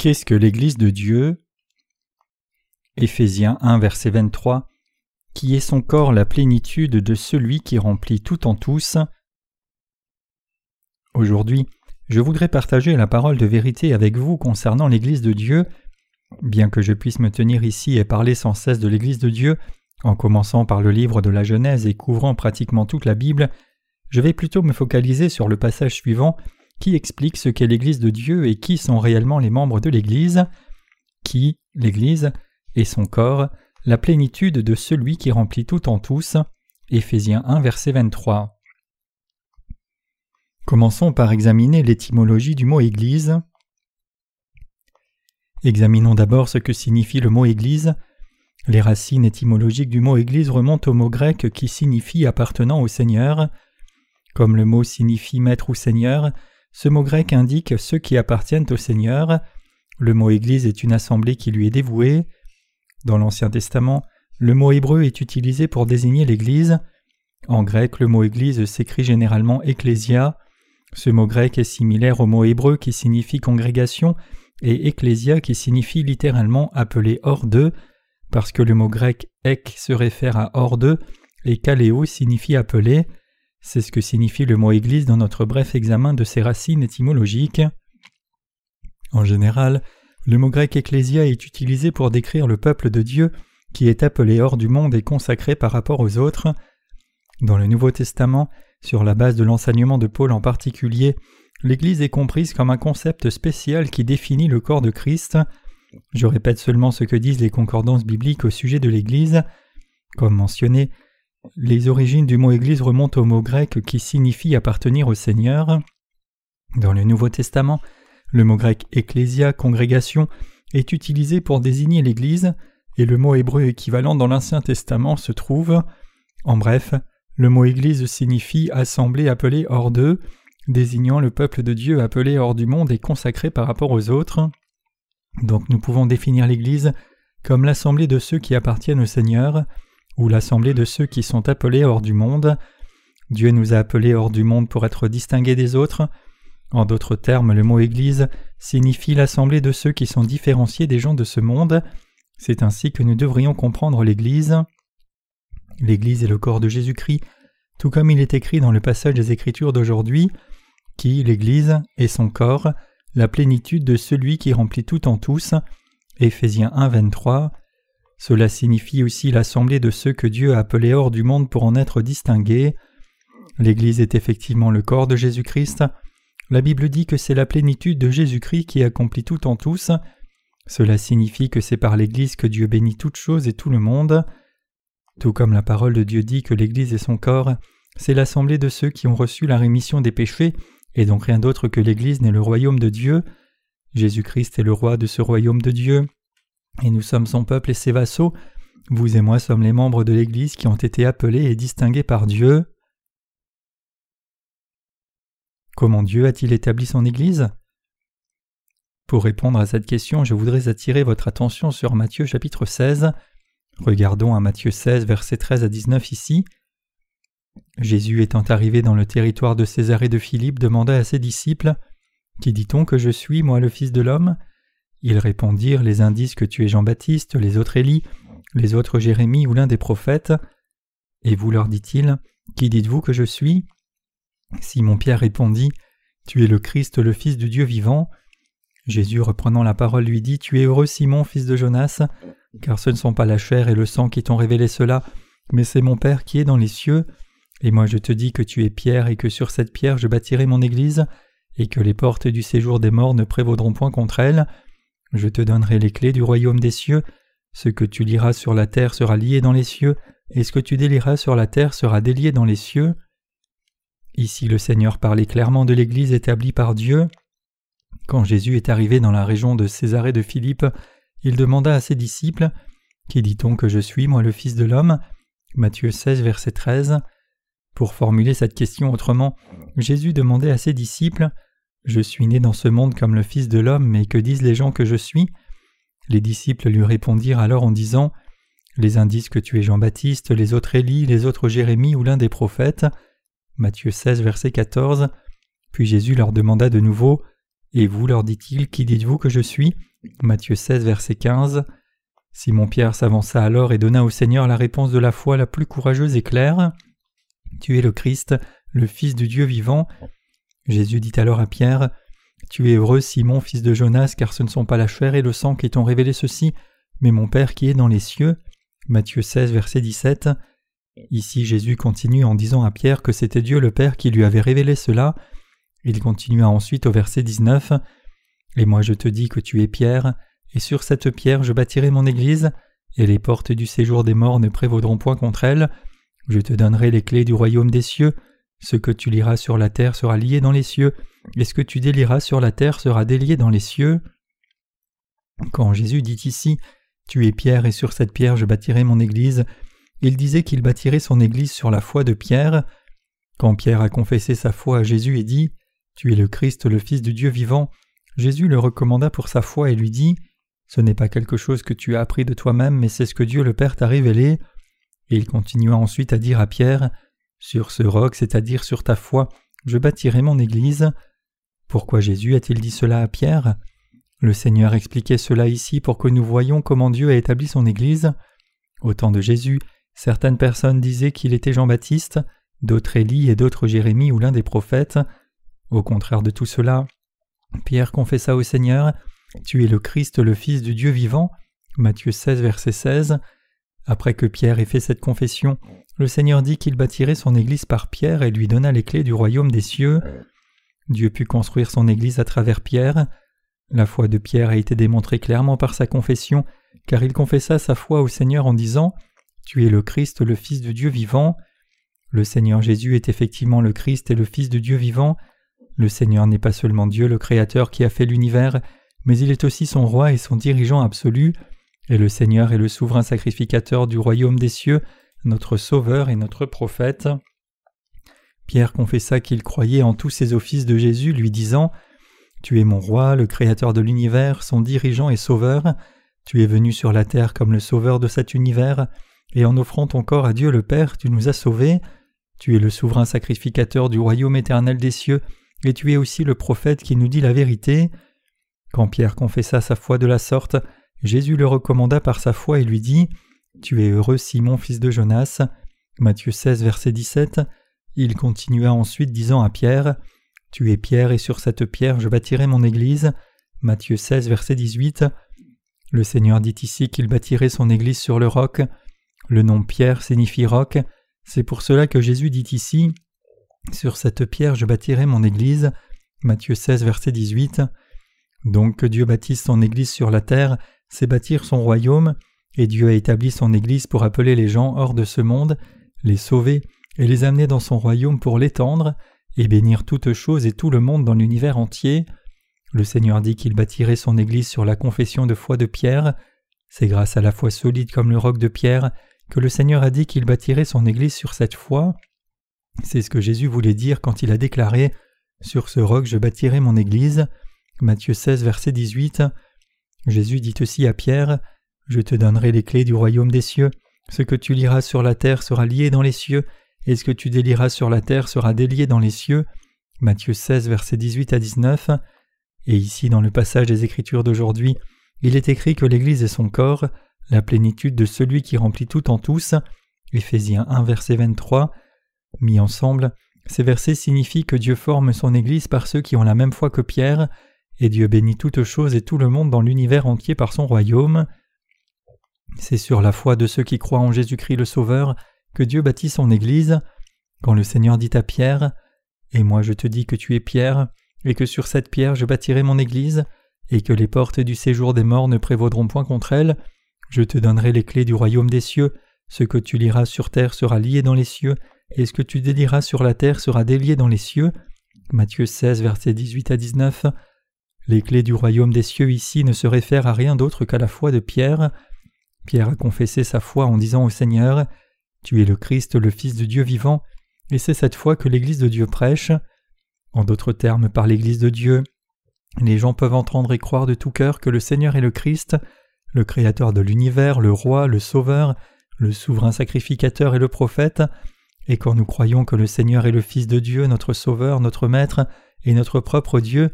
Qu'est-ce que l'Église de Dieu? Éphésiens 1 verset 23 Qui est son corps la plénitude de celui qui remplit tout en tous? Aujourd'hui, je voudrais partager la parole de vérité avec vous concernant l'Église de Dieu. Bien que je puisse me tenir ici et parler sans cesse de l'Église de Dieu, en commençant par le livre de la Genèse et couvrant pratiquement toute la Bible, je vais plutôt me focaliser sur le passage suivant qui explique ce qu'est l'Église de Dieu et qui sont réellement les membres de l'Église, qui, l'Église, est son corps, la plénitude de celui qui remplit tout en tous. Éphésiens 1 verset 23. Commençons par examiner l'étymologie du mot Église. Examinons d'abord ce que signifie le mot Église. Les racines étymologiques du mot Église remontent au mot grec qui signifie appartenant au Seigneur. Comme le mot signifie maître ou seigneur, ce mot grec indique ceux qui appartiennent au Seigneur. Le mot Église est une assemblée qui lui est dévouée. Dans l'Ancien Testament, le mot hébreu est utilisé pour désigner l'Église. En grec, le mot Église s'écrit généralement Ecclésia. Ce mot grec est similaire au mot hébreu qui signifie congrégation et Ecclésia qui signifie littéralement appelé hors d'eux, parce que le mot grec ek se réfère à hors d'eux et kaléo signifie appelé. C'est ce que signifie le mot Église dans notre bref examen de ses racines étymologiques. En général, le mot grec ecclésia est utilisé pour décrire le peuple de Dieu qui est appelé hors du monde et consacré par rapport aux autres. Dans le Nouveau Testament, sur la base de l'enseignement de Paul en particulier, l'Église est comprise comme un concept spécial qui définit le corps de Christ. Je répète seulement ce que disent les concordances bibliques au sujet de l'Église. Comme mentionné, les origines du mot Église remontent au mot grec qui signifie appartenir au Seigneur. Dans le Nouveau Testament, le mot grec ecclésia, congrégation, est utilisé pour désigner l'Église, et le mot hébreu équivalent dans l'Ancien Testament se trouve. En bref, le mot Église signifie assemblée appelée hors d'eux, désignant le peuple de Dieu appelé hors du monde et consacré par rapport aux autres. Donc nous pouvons définir l'Église comme l'assemblée de ceux qui appartiennent au Seigneur, ou l'assemblée de ceux qui sont appelés hors du monde. Dieu nous a appelés hors du monde pour être distingués des autres. En d'autres termes, le mot Église signifie l'assemblée de ceux qui sont différenciés des gens de ce monde. C'est ainsi que nous devrions comprendre l'Église. L'Église est le corps de Jésus-Christ, tout comme il est écrit dans le passage des Écritures d'aujourd'hui, qui, l'Église, est son corps, la plénitude de celui qui remplit tout en tous. Éphésiens 1, 23. Cela signifie aussi l'assemblée de ceux que Dieu a appelés hors du monde pour en être distingués. L'Église est effectivement le corps de Jésus-Christ. La Bible dit que c'est la plénitude de Jésus-Christ qui accomplit tout en tous. Cela signifie que c'est par l'Église que Dieu bénit toutes choses et tout le monde. Tout comme la parole de Dieu dit que l'Église est son corps, c'est l'assemblée de ceux qui ont reçu la rémission des péchés, et donc rien d'autre que l'Église n'est le royaume de Dieu. Jésus-Christ est le roi de ce royaume de Dieu et nous sommes son peuple et ses vassaux. Vous et moi sommes les membres de l'Église qui ont été appelés et distingués par Dieu. Comment Dieu a-t-il établi son Église? Pour répondre à cette question, je voudrais attirer votre attention sur Matthieu chapitre 16. Regardons à Matthieu 16 versets 13 à 19 ici. Jésus étant arrivé dans le territoire de Césarée de Philippe demanda à ses disciples Qui dit-on que je suis, moi le Fils de l'homme? Ils répondirent Les uns disent que tu es Jean-Baptiste, les autres Élie, les autres Jérémie ou l'un des prophètes. Et vous leur dit-il Qui dites-vous que je suis? Simon-Pierre répondit Tu es le Christ, le Fils du Dieu vivant. Jésus, reprenant la parole, lui dit Tu es heureux, Simon, fils de Jonas, car ce ne sont pas la chair et le sang qui t'ont révélé cela, mais c'est mon Père qui est dans les cieux. Et moi je te dis que tu es Pierre, et que sur cette pierre je bâtirai mon Église, et que les portes du séjour des morts ne prévaudront point contre elle. Je te donnerai les clés du royaume des cieux. Ce que tu liras sur la terre sera lié dans les cieux, et ce que tu délieras sur la terre sera délié dans les cieux. Ici le Seigneur parlait clairement de l'Église établie par Dieu. Quand Jésus est arrivé dans la région de Césarée de Philippe, il demanda à ses disciples Qui dit-on que je suis, moi le Fils de l'homme? Matthieu 16, verset 13. Pour formuler cette question autrement, Jésus demandait à ses disciples je suis né dans ce monde comme le Fils de l'homme, mais que disent les gens que je suis? Les disciples lui répondirent alors en disant Les uns disent que tu es Jean-Baptiste, les autres Élie, les autres Jérémie ou l'un des prophètes. Matthieu 16, verset 14. Puis Jésus leur demanda de nouveau Et vous, leur dit-il, qui dites-vous que je suis? Matthieu 16, verset 15. Simon-Pierre s'avança alors et donna au Seigneur la réponse de la foi la plus courageuse et claire. Tu es le Christ, le Fils du Dieu vivant. Jésus dit alors à Pierre Tu es heureux, Simon, fils de Jonas, car ce ne sont pas la chair et le sang qui t'ont révélé ceci, mais mon Père qui est dans les cieux. Matthieu 16, verset 17. Ici Jésus continue en disant à Pierre que c'était Dieu le Père qui lui avait révélé cela. Il continua ensuite au verset 19. Et moi je te dis que tu es Pierre, et sur cette pierre je bâtirai mon église, et les portes du séjour des morts ne prévaudront point contre elle. Je te donnerai les clés du royaume des cieux. Ce que tu liras sur la terre sera lié dans les cieux, et ce que tu délieras sur la terre sera délié dans les cieux. Quand Jésus dit ici Tu es Pierre, et sur cette pierre je bâtirai mon église, il disait qu'il bâtirait son église sur la foi de Pierre. Quand Pierre a confessé sa foi à Jésus et dit Tu es le Christ, le Fils du Dieu vivant, Jésus le recommanda pour sa foi et lui dit Ce n'est pas quelque chose que tu as appris de toi-même, mais c'est ce que Dieu le Père t'a révélé. Et il continua ensuite à dire à Pierre Sur ce roc, c'est-à-dire sur ta foi, je bâtirai mon Église. Pourquoi Jésus a-t-il dit cela à Pierre? Le Seigneur expliquait cela ici pour que nous voyions comment Dieu a établi son Église. Au temps de Jésus, certaines personnes disaient qu'il était Jean-Baptiste, d'autres Élie et d'autres Jérémie ou l'un des prophètes. Au contraire de tout cela, Pierre confessa au Seigneur Tu es le Christ, le Fils du Dieu vivant. Matthieu 16, verset 16. Après que Pierre ait fait cette confession, le Seigneur dit qu'il bâtirait son Église par Pierre et lui donna les clés du royaume des cieux. Dieu put construire son Église à travers Pierre. La foi de Pierre a été démontrée clairement par sa confession, car il confessa sa foi au Seigneur en disant Tu es le Christ, le Fils du Dieu vivant. Le Seigneur Jésus est effectivement le Christ et le Fils de Dieu vivant. Le Seigneur n'est pas seulement Dieu le Créateur qui a fait l'univers, mais il est aussi son roi et son dirigeant absolu, et le Seigneur est le souverain sacrificateur du royaume des cieux, notre Sauveur et notre prophète. Pierre confessa qu'il croyait en tous ces offices de Jésus, lui disant Tu es mon roi, le Créateur de l'univers, son dirigeant et sauveur, tu es venu sur la terre comme le sauveur de cet univers, et en offrant ton corps à Dieu le Père, tu nous as sauvés, tu es le souverain sacrificateur du royaume éternel des cieux, et tu es aussi le prophète qui nous dit la vérité. Quand Pierre confessa sa foi de la sorte, Jésus le recommanda par sa foi et lui dit Tu es heureux, Simon, fils de Jonas. Matthieu 16, verset 17. Il continua ensuite disant à Pierre Tu es Pierre, et sur cette pierre je bâtirai mon église. Matthieu 16, verset 18. Le Seigneur dit ici qu'il bâtirait son église sur le roc. Le nom Pierre signifie roc. C'est pour cela que Jésus dit ici sur cette pierre je bâtirai mon Église. Matthieu 16, verset 18. Donc que Dieu bâtisse son Église sur la terre, c'est bâtir son royaume, et Dieu a établi son Église pour appeler les gens hors de ce monde, les sauver et les amener dans son royaume pour l'étendre, et bénir toutes choses et tout le monde dans l'univers entier. Le Seigneur dit qu'il bâtirait son Église sur la confession de foi de Pierre. C'est grâce à la foi solide comme le roc de Pierre que le Seigneur a dit qu'il bâtirait son Église sur cette foi. C'est ce que Jésus voulait dire quand il a déclaré Sur ce roc je bâtirai mon Église. Matthieu 16, verset 18. Jésus dit aussi à Pierre Je te donnerai les clés du royaume des cieux. Ce que tu liras sur la terre sera lié dans les cieux, et ce que tu délieras sur la terre sera délié dans les cieux. Matthieu 16, verset 18 à 19. Et ici, dans le passage des Écritures d'aujourd'hui, il est écrit que l'Église est son corps, la plénitude de celui qui remplit tout en tous. Éphésiens 1, verset 23. Mis ensemble, ces versets signifient que Dieu forme son Église par ceux qui ont la même foi que Pierre, et Dieu bénit toutes choses et tout le monde dans l'univers entier par son royaume. C'est sur la foi de ceux qui croient en Jésus-Christ le Sauveur que Dieu bâtit son Église. Quand le Seigneur dit à Pierre Et moi je te dis que tu es Pierre, et que sur cette pierre je bâtirai mon Église, et que les portes du séjour des morts ne prévaudront point contre elle, je te donnerai les clés du royaume des cieux, ce que tu liras sur terre sera lié dans les cieux, et ce que tu délieras sur la terre sera délié dans les cieux. Matthieu 16, versets 18 à 19. Les clés du royaume des cieux ici ne se réfèrent à rien d'autre qu'à la foi de Pierre. Pierre a confessé sa foi en disant au Seigneur Tu es le Christ, le Fils de Dieu vivant, et c'est cette foi que l'Église de Dieu prêche. En d'autres termes, par l'Église de Dieu, les gens peuvent entendre et croire de tout cœur que le Seigneur est le Christ, le Créateur de l'univers, le Roi, le Sauveur, le souverain sacrificateur et le prophète, et quand nous croyons que le Seigneur est le Fils de Dieu, notre Sauveur, notre Maître, et notre propre Dieu,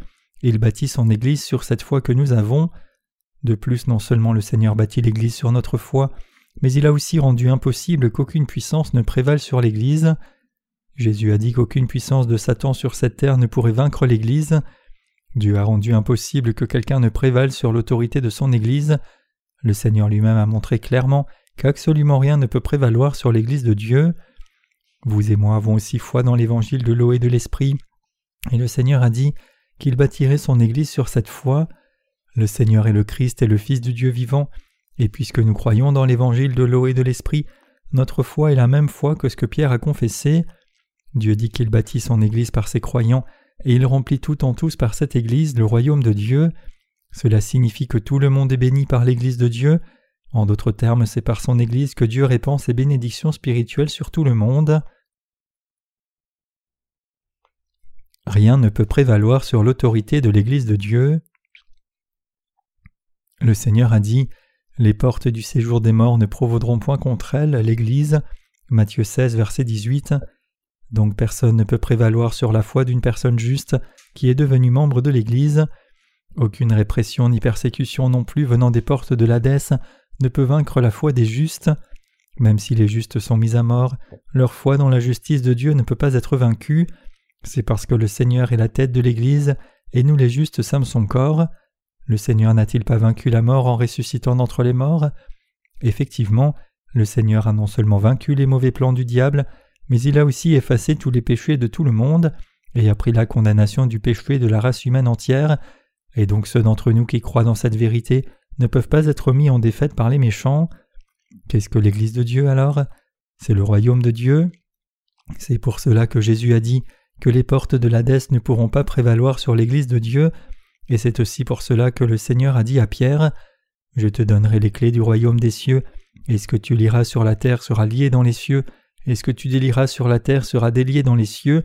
il bâtit son Église sur cette foi que nous avons. De plus, non seulement le Seigneur bâtit l'Église sur notre foi, mais il a aussi rendu impossible qu'aucune puissance ne prévale sur l'Église. Jésus a dit qu'aucune puissance de Satan sur cette terre ne pourrait vaincre l'Église. Dieu a rendu impossible que quelqu'un ne prévale sur l'autorité de son Église. Le Seigneur lui-même a montré clairement qu'absolument rien ne peut prévaloir sur l'Église de Dieu. Vous et moi avons aussi foi dans l'évangile de l'eau et de l'esprit, et le Seigneur a dit qu'il bâtirait son Église sur cette foi. Le Seigneur est le Christ et le Fils du Dieu vivant, et puisque nous croyons dans l'évangile de l'eau et de l'esprit, notre foi est la même foi que ce que Pierre a confessé. Dieu dit qu'il bâtit son Église par ses croyants, et il remplit tout en tous par cette Église le royaume de Dieu. Cela signifie que tout le monde est béni par l'Église de Dieu. En d'autres termes, c'est par son Église que Dieu répand ses bénédictions spirituelles sur tout le monde. Rien ne peut prévaloir sur l'autorité de l'Église de Dieu. Le Seigneur a dit Les portes du séjour des morts ne provaudront point contre elle, l'Église. Matthieu 16, verset 18. Donc personne ne peut prévaloir sur la foi d'une personne juste qui est devenue membre de l'Église. Aucune répression ni persécution non plus venant des portes de l'Hadès ne peut vaincre la foi des justes. Même si les justes sont mis à mort, leur foi dans la justice de Dieu ne peut pas être vaincue. C'est parce que le Seigneur est la tête de l'Église et nous les justes sommes son corps. Le Seigneur n'a-t-il pas vaincu la mort en ressuscitant d'entre les morts? Effectivement, le Seigneur a non seulement vaincu les mauvais plans du diable, mais il a aussi effacé tous les péchés de tout le monde et a pris la condamnation du péché de la race humaine entière, et donc ceux d'entre nous qui croient dans cette vérité ne peuvent pas être mis en défaite par les méchants. Qu'est-ce que l'Église de Dieu alors? C'est le royaume de Dieu? C'est pour cela que Jésus a dit que les portes de l'Hadès ne pourront pas prévaloir sur l'Église de Dieu, et c'est aussi pour cela que le Seigneur a dit à Pierre Je te donnerai les clés du royaume des cieux, et ce que tu liras sur la terre sera lié dans les cieux, et ce que tu délieras sur la terre sera délié dans les cieux.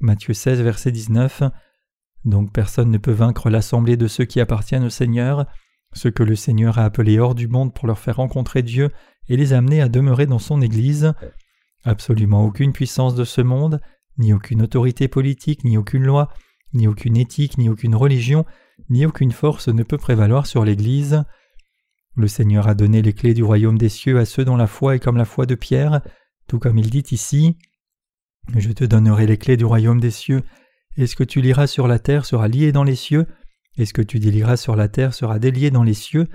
Matthieu 16, verset 19. Donc personne ne peut vaincre l'assemblée de ceux qui appartiennent au Seigneur, ceux que le Seigneur a appelés hors du monde pour leur faire rencontrer Dieu et les amener à demeurer dans son Église. Absolument aucune puissance de ce monde, ni aucune autorité politique, ni aucune loi, ni aucune éthique, ni aucune religion, ni aucune force ne peut prévaloir sur l'Église. Le Seigneur a donné les clés du royaume des cieux à ceux dont la foi est comme la foi de Pierre, tout comme il dit ici. Je te donnerai les clés du royaume des cieux, et ce que tu liras sur la terre sera lié dans les cieux, et ce que tu délieras sur la terre sera délié dans les cieux.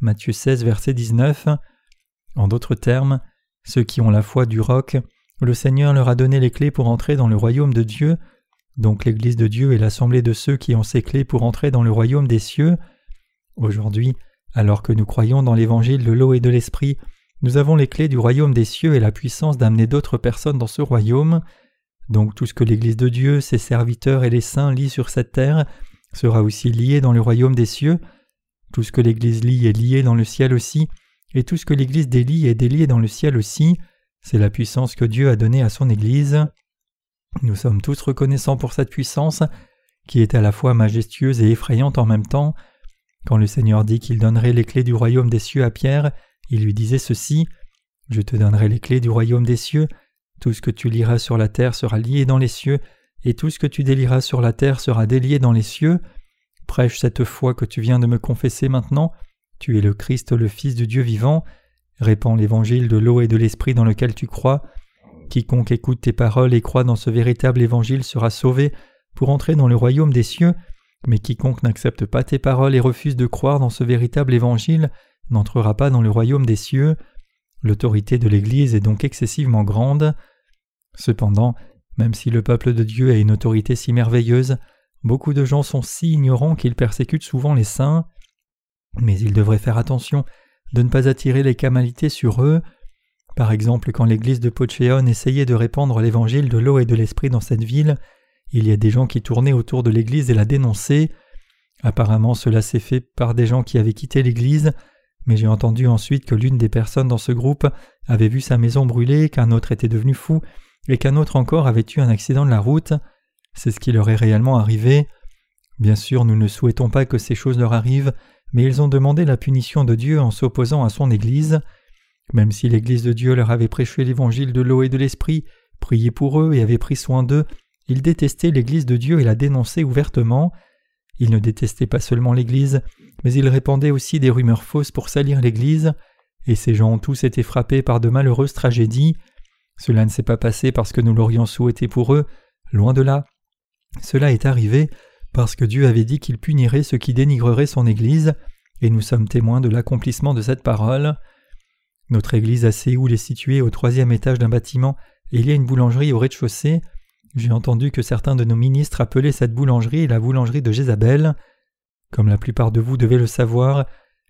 Matthieu 16, verset 19. En d'autres termes, ceux qui ont la foi du roc, le Seigneur leur a donné les clés pour entrer dans le royaume de Dieu, donc l'Église de Dieu est l'assemblée de ceux qui ont ces clés pour entrer dans le royaume des cieux. Aujourd'hui, alors que nous croyons dans l'évangile de l'eau et de l'esprit, nous avons les clés du royaume des cieux et la puissance d'amener d'autres personnes dans ce royaume. Donc tout ce que l'Église de Dieu, ses serviteurs et les saints lient sur cette terre sera aussi lié dans le royaume des cieux. Tout ce que l'Église lit est lié dans le ciel aussi, et tout ce que l'Église délie est délié dans le ciel aussi. C'est la puissance que Dieu a donnée à son Église. Nous sommes tous reconnaissants pour cette puissance, qui est à la fois majestueuse et effrayante en même temps. Quand le Seigneur dit qu'il donnerait les clés du royaume des cieux à Pierre, il lui disait ceci Je te donnerai les clés du royaume des cieux, tout ce que tu liras sur la terre sera lié dans les cieux, et tout ce que tu délieras sur la terre sera délié dans les cieux. Prêche cette foi que tu viens de me confesser maintenant. Tu es le Christ, le Fils du Dieu vivant. Répands l'évangile de l'eau et de l'esprit dans lequel tu crois. Quiconque écoute tes paroles et croit dans ce véritable évangile sera sauvé pour entrer dans le royaume des cieux, mais quiconque n'accepte pas tes paroles et refuse de croire dans ce véritable évangile n'entrera pas dans le royaume des cieux. L'autorité de l'Église est donc excessivement grande. Cependant, même si le peuple de Dieu a une autorité si merveilleuse, beaucoup de gens sont si ignorants qu'ils persécutent souvent les saints. Mais ils devraient faire attention de ne pas attirer les camalités sur eux. Par exemple, quand l'église de Pochéon essayait de répandre l'évangile de l'eau et de l'esprit dans cette ville, il y a des gens qui tournaient autour de l'église et la dénonçaient. Apparemment, cela s'est fait par des gens qui avaient quitté l'église, mais j'ai entendu ensuite que l'une des personnes dans ce groupe avait vu sa maison brûler, qu'un autre était devenu fou, et qu'un autre encore avait eu un accident de la route. C'est ce qui leur est réellement arrivé. Bien sûr, nous ne souhaitons pas que ces choses leur arrivent, mais ils ont demandé la punition de Dieu en s'opposant à son Église. Même si l'Église de Dieu leur avait prêché l'évangile de l'eau et de l'esprit, prié pour eux et avait pris soin d'eux, ils détestaient l'Église de Dieu et la dénonçaient ouvertement. Ils ne détestaient pas seulement l'Église, mais il répandait aussi des rumeurs fausses pour salir l'Église, et ces gens ont tous été frappés par de malheureuses tragédies. Cela ne s'est pas passé parce que nous l'aurions souhaité pour eux, loin de là. Cela est arrivé parce que Dieu avait dit qu'il punirait ceux qui dénigreraient son Église, et nous sommes témoins de l'accomplissement de cette parole. Notre Église à Séoul est située au troisième étage d'un bâtiment, et il y a une boulangerie au rez-de-chaussée. J'ai entendu que certains de nos ministres appelaient cette boulangerie la boulangerie de Jézabel. Comme la plupart de vous devez le savoir,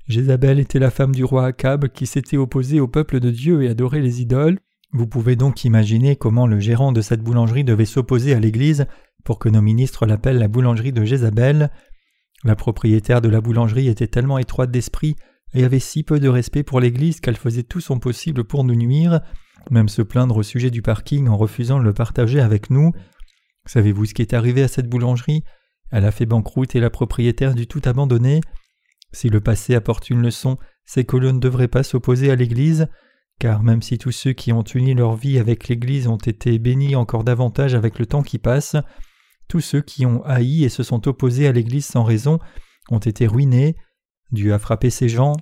Jézabel était la femme du roi Akab qui s'était opposée au peuple de Dieu et adorait les idoles. Vous pouvez donc imaginer comment le gérant de cette boulangerie devait s'opposer à l'Église pour que nos ministres l'appellent la boulangerie de Jézabel. La propriétaire de la boulangerie était tellement étroite d'esprit et avait si peu de respect pour l'Église qu'elle faisait tout son possible pour nous nuire, même se plaindre au sujet du parking en refusant de le partager avec nous. Savez-vous ce qui est arrivé à cette boulangerie? Elle a fait banqueroute et la propriétaire dut tout abandonner. Si le passé apporte une leçon, c'est que l'on ne devrait pas s'opposer à l'Église, car même si tous ceux qui ont uni leur vie avec l'Église ont été bénis encore davantage avec le temps qui passe, tous ceux qui ont haï et se sont opposés à l'Église sans raison ont été ruinés. Dieu a frappé ces gens.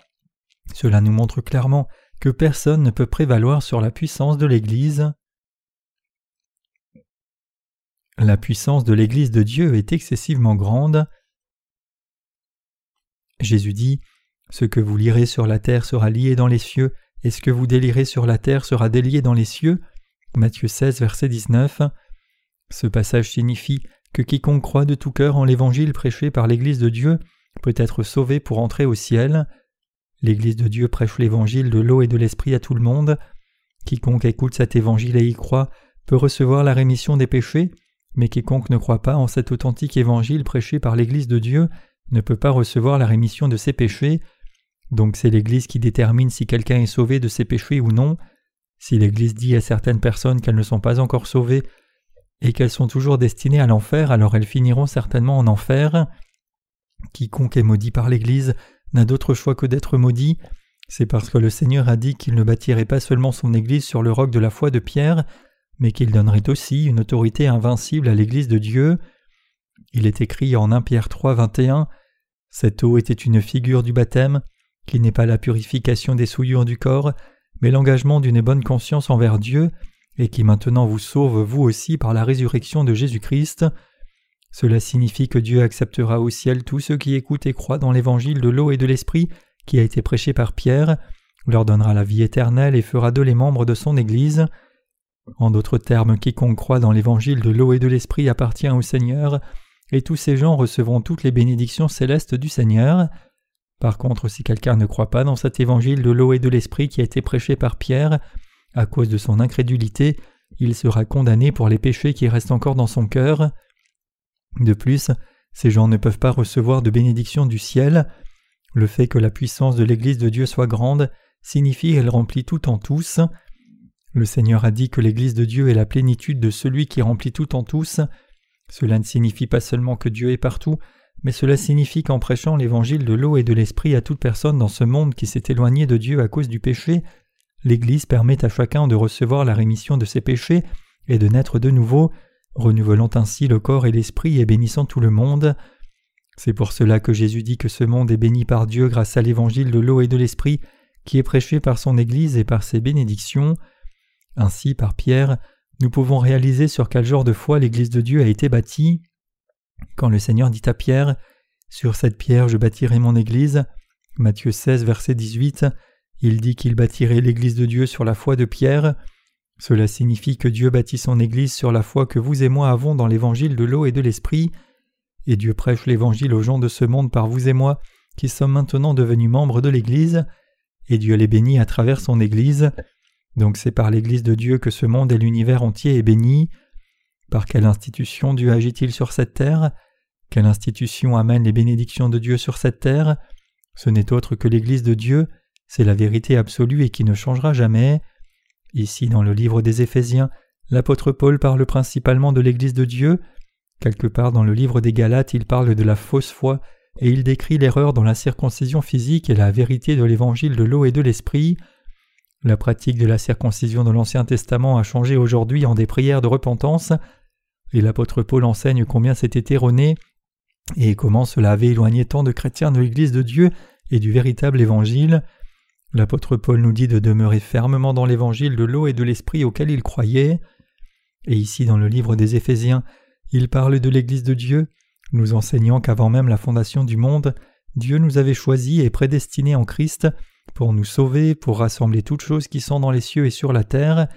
Cela nous montre clairement que personne ne peut prévaloir sur la puissance de l'Église. La puissance de l'Église de Dieu est excessivement grande. Jésus dit Ce que vous lirez sur la terre sera lié dans les cieux, et ce que vous délirez sur la terre sera délié dans les cieux. Matthieu 16, verset 19. Ce passage signifie que quiconque croit de tout cœur en l'évangile prêché par l'Église de Dieu peut être sauvé pour entrer au ciel. L'Église de Dieu prêche l'évangile de l'eau et de l'esprit à tout le monde. Quiconque écoute cet évangile et y croit peut recevoir la rémission des péchés, mais quiconque ne croit pas en cet authentique évangile prêché par l'Église de Dieu ne peut pas recevoir la rémission de ses péchés. Donc c'est l'Église qui détermine si quelqu'un est sauvé de ses péchés ou non. Si l'Église dit à certaines personnes qu'elles ne sont pas encore sauvées et qu'elles sont toujours destinées à l'enfer, alors elles finiront certainement en enfer. Quiconque est maudit par l'Église n'a d'autre choix que d'être maudit. C'est parce que le Seigneur a dit qu'il ne bâtirait pas seulement son Église sur le roc de la foi de Pierre, mais qu'il donnerait aussi une autorité invincible à l'Église de Dieu. Il est écrit en 1 Pierre 3, 21 Cette eau était une figure du baptême, qui n'est pas la purification des souillures du corps, mais l'engagement d'une bonne conscience envers Dieu, et qui maintenant vous sauve vous aussi par la résurrection de Jésus-Christ. Cela signifie que Dieu acceptera au ciel tous ceux qui écoutent et croient dans l'évangile de l'eau et de l'esprit qui a été prêché par Pierre, leur donnera la vie éternelle et fera d'eux les membres de son Église. En d'autres termes, quiconque croit dans l'évangile de l'eau et de l'esprit appartient au Seigneur, et tous ces gens recevront toutes les bénédictions célestes du Seigneur. Par contre, si quelqu'un ne croit pas dans cet évangile de l'eau et de l'esprit qui a été prêché par Pierre, à cause de son incrédulité, il sera condamné pour les péchés qui restent encore dans son cœur. De plus, ces gens ne peuvent pas recevoir de bénédiction du ciel. Le fait que la puissance de l'Église de Dieu soit grande signifie qu'elle remplit tout en tous. Le Seigneur a dit que l'Église de Dieu est la plénitude de celui qui remplit tout en tous. Cela ne signifie pas seulement que Dieu est partout, mais cela signifie qu'en prêchant l'évangile de l'eau et de l'esprit à toute personne dans ce monde qui s'est éloigné de Dieu à cause du péché, l'Église permet à chacun de recevoir la rémission de ses péchés et de naître de nouveau, renouvelant ainsi le corps et l'esprit et bénissant tout le monde. C'est pour cela que Jésus dit que ce monde est béni par Dieu grâce à l'évangile de l'eau et de l'esprit qui est prêché par son Église et par ses bénédictions. Ainsi, par Pierre, nous pouvons réaliser sur quel genre de foi l'Église de Dieu a été bâtie. Quand le Seigneur dit à Pierre Sur cette pierre je bâtirai mon Église, Matthieu 16, verset 18, il dit qu'il bâtirait l'Église de Dieu sur la foi de Pierre. Cela signifie que Dieu bâtit son Église sur la foi que vous et moi avons dans l'Évangile de l'eau et de l'Esprit, et Dieu prêche l'Évangile aux gens de ce monde par vous et moi, qui sommes maintenant devenus membres de l'Église, et Dieu les bénit à travers son Église. Donc c'est par l'Église de Dieu que ce monde et l'univers entier est béni. Par quelle institution Dieu agit-il sur cette terre? Quelle institution amène les bénédictions de Dieu sur cette terre? Ce n'est autre que l'Église de Dieu, c'est la vérité absolue et qui ne changera jamais. Ici, dans le livre des Éphésiens, l'apôtre Paul parle principalement de l'Église de Dieu. Quelque part dans le livre des Galates, il parle de la fausse foi et il décrit l'erreur dans la circoncision physique et la vérité de l'évangile de l'eau et de l'esprit. La pratique de la circoncision de l'Ancien Testament a changé aujourd'hui en des prières de repentance, et l'apôtre Paul enseigne combien c'était erroné et comment cela avait éloigné tant de chrétiens de l'Église de Dieu et du véritable Évangile. L'apôtre Paul nous dit de demeurer fermement dans l'Évangile de l'eau et de l'Esprit auquel il croyait. Et ici dans le livre des Éphésiens, il parle de l'Église de Dieu, nous enseignant qu'avant même la fondation du monde, Dieu nous avait choisis et prédestinés en Christ pour nous sauver, pour rassembler toutes choses qui sont dans les cieux et sur la terre.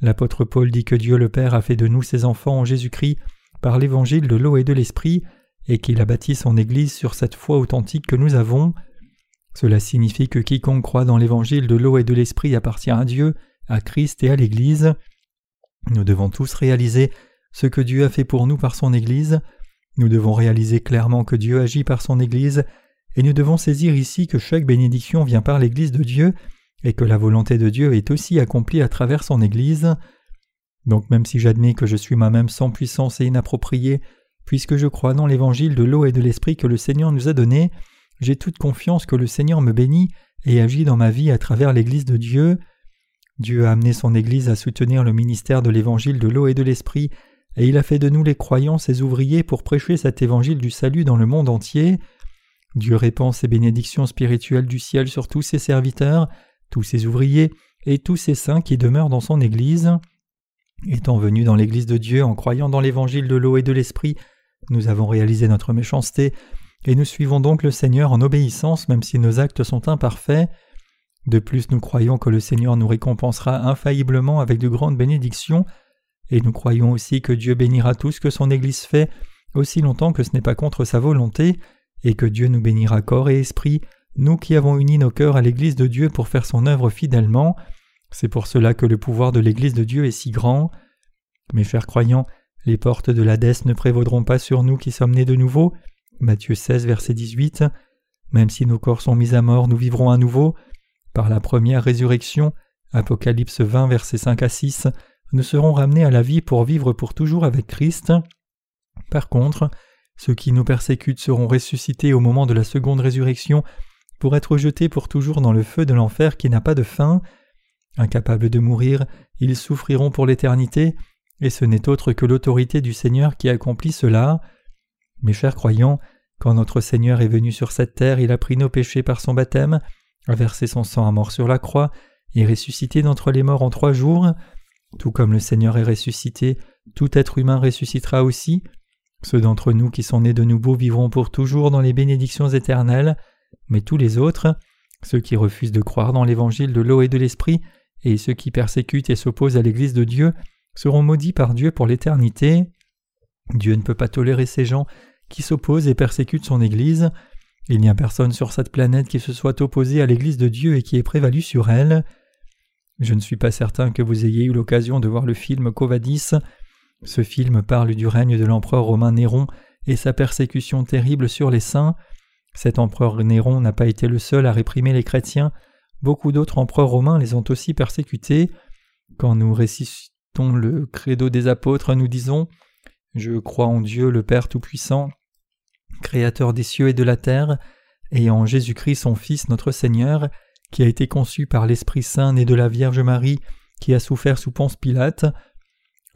L'apôtre Paul dit que Dieu le Père a fait de nous ses enfants en Jésus-Christ par l'évangile de l'eau et de l'esprit, et qu'il a bâti son Église sur cette foi authentique que nous avons. Cela signifie que quiconque croit dans l'évangile de l'eau et de l'esprit appartient à Dieu, à Christ et à l'Église. Nous devons tous réaliser ce que Dieu a fait pour nous par son Église. Nous devons réaliser clairement que Dieu agit par son Église, et nous devons saisir ici que chaque bénédiction vient par l'Église de Dieu, et que la volonté de Dieu est aussi accomplie à travers son Église. Donc même si j'admets que je suis moi-même sans puissance et inapproprié, puisque je crois dans l'évangile de l'eau et de l'esprit que le Seigneur nous a donné, j'ai toute confiance que le Seigneur me bénit et agit dans ma vie à travers l'Église de Dieu. Dieu a amené son Église à soutenir le ministère de l'évangile de l'eau et de l'esprit, et il a fait de nous les croyants ses ouvriers pour prêcher cet évangile du salut dans le monde entier. Dieu répand ses bénédictions spirituelles du ciel sur tous ses serviteurs, tous ses ouvriers et tous ses saints qui demeurent dans son Église. Étant venus dans l'Église de Dieu en croyant dans l'évangile de l'eau et de l'esprit, nous avons réalisé notre méchanceté, et nous suivons donc le Seigneur en obéissance même si nos actes sont imparfaits. De plus nous croyons que le Seigneur nous récompensera infailliblement avec de grandes bénédictions, et nous croyons aussi que Dieu bénira tout ce que son Église fait, aussi longtemps que ce n'est pas contre sa volonté, et que Dieu nous bénira corps et esprit, nous qui avons uni nos cœurs à l'Église de Dieu pour faire son œuvre fidèlement. C'est pour cela que le pouvoir de l'Église de Dieu est si grand. Mes chers croyants, les portes de l'Hadès ne prévaudront pas sur nous qui sommes nés de nouveau. Matthieu 16, verset 18. Même si nos corps sont mis à mort, nous vivrons à nouveau. Par la première résurrection, Apocalypse 20, verset 5 à 6, nous serons ramenés à la vie pour vivre pour toujours avec Christ. Par contre, ceux qui nous persécutent seront ressuscités au moment de la seconde résurrection pour être jetés pour toujours dans le feu de l'enfer qui n'a pas de fin. Incapables de mourir, ils souffriront pour l'éternité, et ce n'est autre que l'autorité du Seigneur qui accomplit cela. Mes chers croyants, quand notre Seigneur est venu sur cette terre, il a pris nos péchés par son baptême, a versé son sang à mort sur la croix, et ressuscité d'entre les morts en trois jours. Tout comme le Seigneur est ressuscité, tout être humain ressuscitera aussi. Ceux d'entre nous qui sont nés de nouveau vivront pour toujours dans les bénédictions éternelles, mais tous les autres, ceux qui refusent de croire dans l'évangile de l'eau et de l'esprit, et ceux qui persécutent et s'opposent à l'Église de Dieu, seront maudits par Dieu pour l'éternité. Dieu ne peut pas tolérer ces gens qui s'opposent et persécutent son Église. Il n'y a personne sur cette planète qui se soit opposé à l'Église de Dieu et qui ait prévalu sur elle. Je ne suis pas certain que vous ayez eu l'occasion de voir le film Covadis. Ce film parle du règne de l'empereur romain Néron et sa persécution terrible sur les saints. Cet empereur Néron n'a pas été le seul à réprimer les chrétiens, beaucoup d'autres empereurs romains les ont aussi persécutés. Quand nous récitons le credo des apôtres, nous disons Je crois en Dieu le Père Tout-Puissant, Créateur des cieux et de la terre, et en Jésus-Christ son Fils notre Seigneur, qui a été conçu par l'Esprit Saint né de la Vierge Marie, qui a souffert sous Ponce Pilate.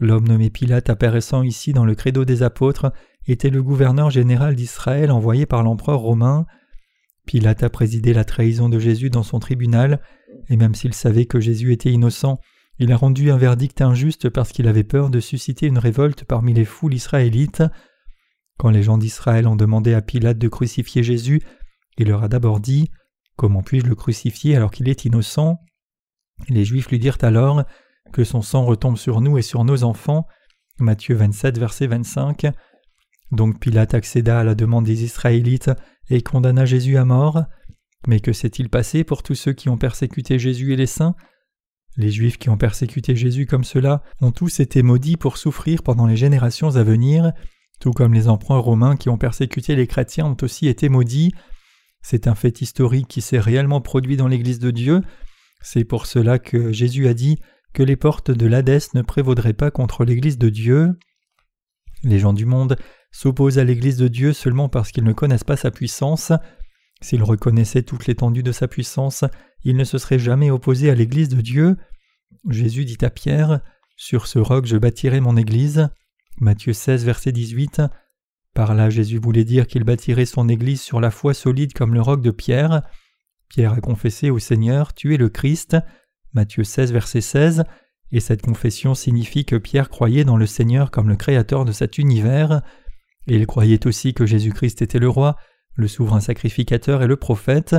L'homme nommé Pilate apparaissant ici dans le credo des apôtres était le gouverneur général d'Israël envoyé par l'empereur romain. Pilate a présidé la trahison de Jésus dans son tribunal, et même s'il savait que Jésus était innocent, il a rendu un verdict injuste parce qu'il avait peur de susciter une révolte parmi les foules israélites. Quand les gens d'Israël ont demandé à Pilate de crucifier Jésus, il leur a d'abord dit Comment puis-je le crucifier alors qu'il est innocent? Les Juifs lui dirent alors Que son sang retombe sur nous et sur nos enfants. Matthieu 27, verset 25. Donc Pilate accéda à la demande des Israélites et condamna Jésus à mort. Mais que s'est-il passé pour tous ceux qui ont persécuté Jésus et les saints? Les Juifs qui ont persécuté Jésus comme cela ont tous été maudits pour souffrir pendant les générations à venir, tout comme les empereurs romains qui ont persécuté les chrétiens ont aussi été maudits. C'est un fait historique qui s'est réellement produit dans l'Église de Dieu. C'est pour cela que Jésus a dit que les portes de l'Hadès ne prévaudraient pas contre l'Église de Dieu. Les gens du monde s'opposent à l'Église de Dieu seulement parce qu'ils ne connaissent pas sa puissance. S'ils reconnaissaient toute l'étendue de sa puissance, ils ne se seraient jamais opposés à l'Église de Dieu. Jésus dit à Pierre Sur ce roc je bâtirai mon Église. Matthieu 16, verset 18. Par là Jésus voulait dire qu'il bâtirait son Église sur la foi solide comme le roc de Pierre. Pierre a confessé au Seigneur Tu es le Christ. Matthieu 16, verset 16. Et cette confession signifie que Pierre croyait dans le Seigneur comme le Créateur de cet univers. Et il croyait aussi que Jésus-Christ était le roi, le souverain sacrificateur et le prophète.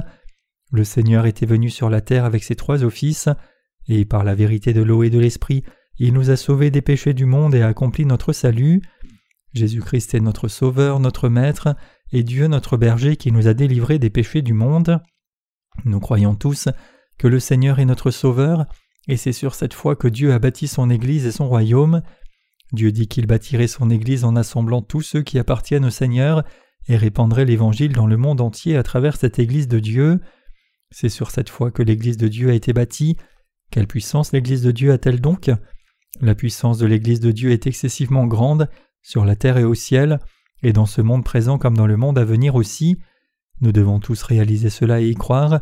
Le Seigneur était venu sur la terre avec ses trois offices, et par la vérité de l'eau et de l'esprit, il nous a sauvés des péchés du monde et a accompli notre salut. Jésus-Christ est notre Sauveur, notre Maître, et Dieu notre berger qui nous a délivrés des péchés du monde. Nous croyons tous que le Seigneur est notre Sauveur, et c'est sur cette foi que Dieu a bâti son Église et son royaume. Dieu dit qu'il bâtirait son Église en assemblant tous ceux qui appartiennent au Seigneur et répandrait l'Évangile dans le monde entier à travers cette Église de Dieu. C'est sur cette foi que l'Église de Dieu a été bâtie. Quelle puissance l'Église de Dieu a-t-elle donc? La puissance de l'Église de Dieu est excessivement grande, sur la terre et au ciel, et dans ce monde présent comme dans le monde à venir aussi. Nous devons tous réaliser cela et y croire.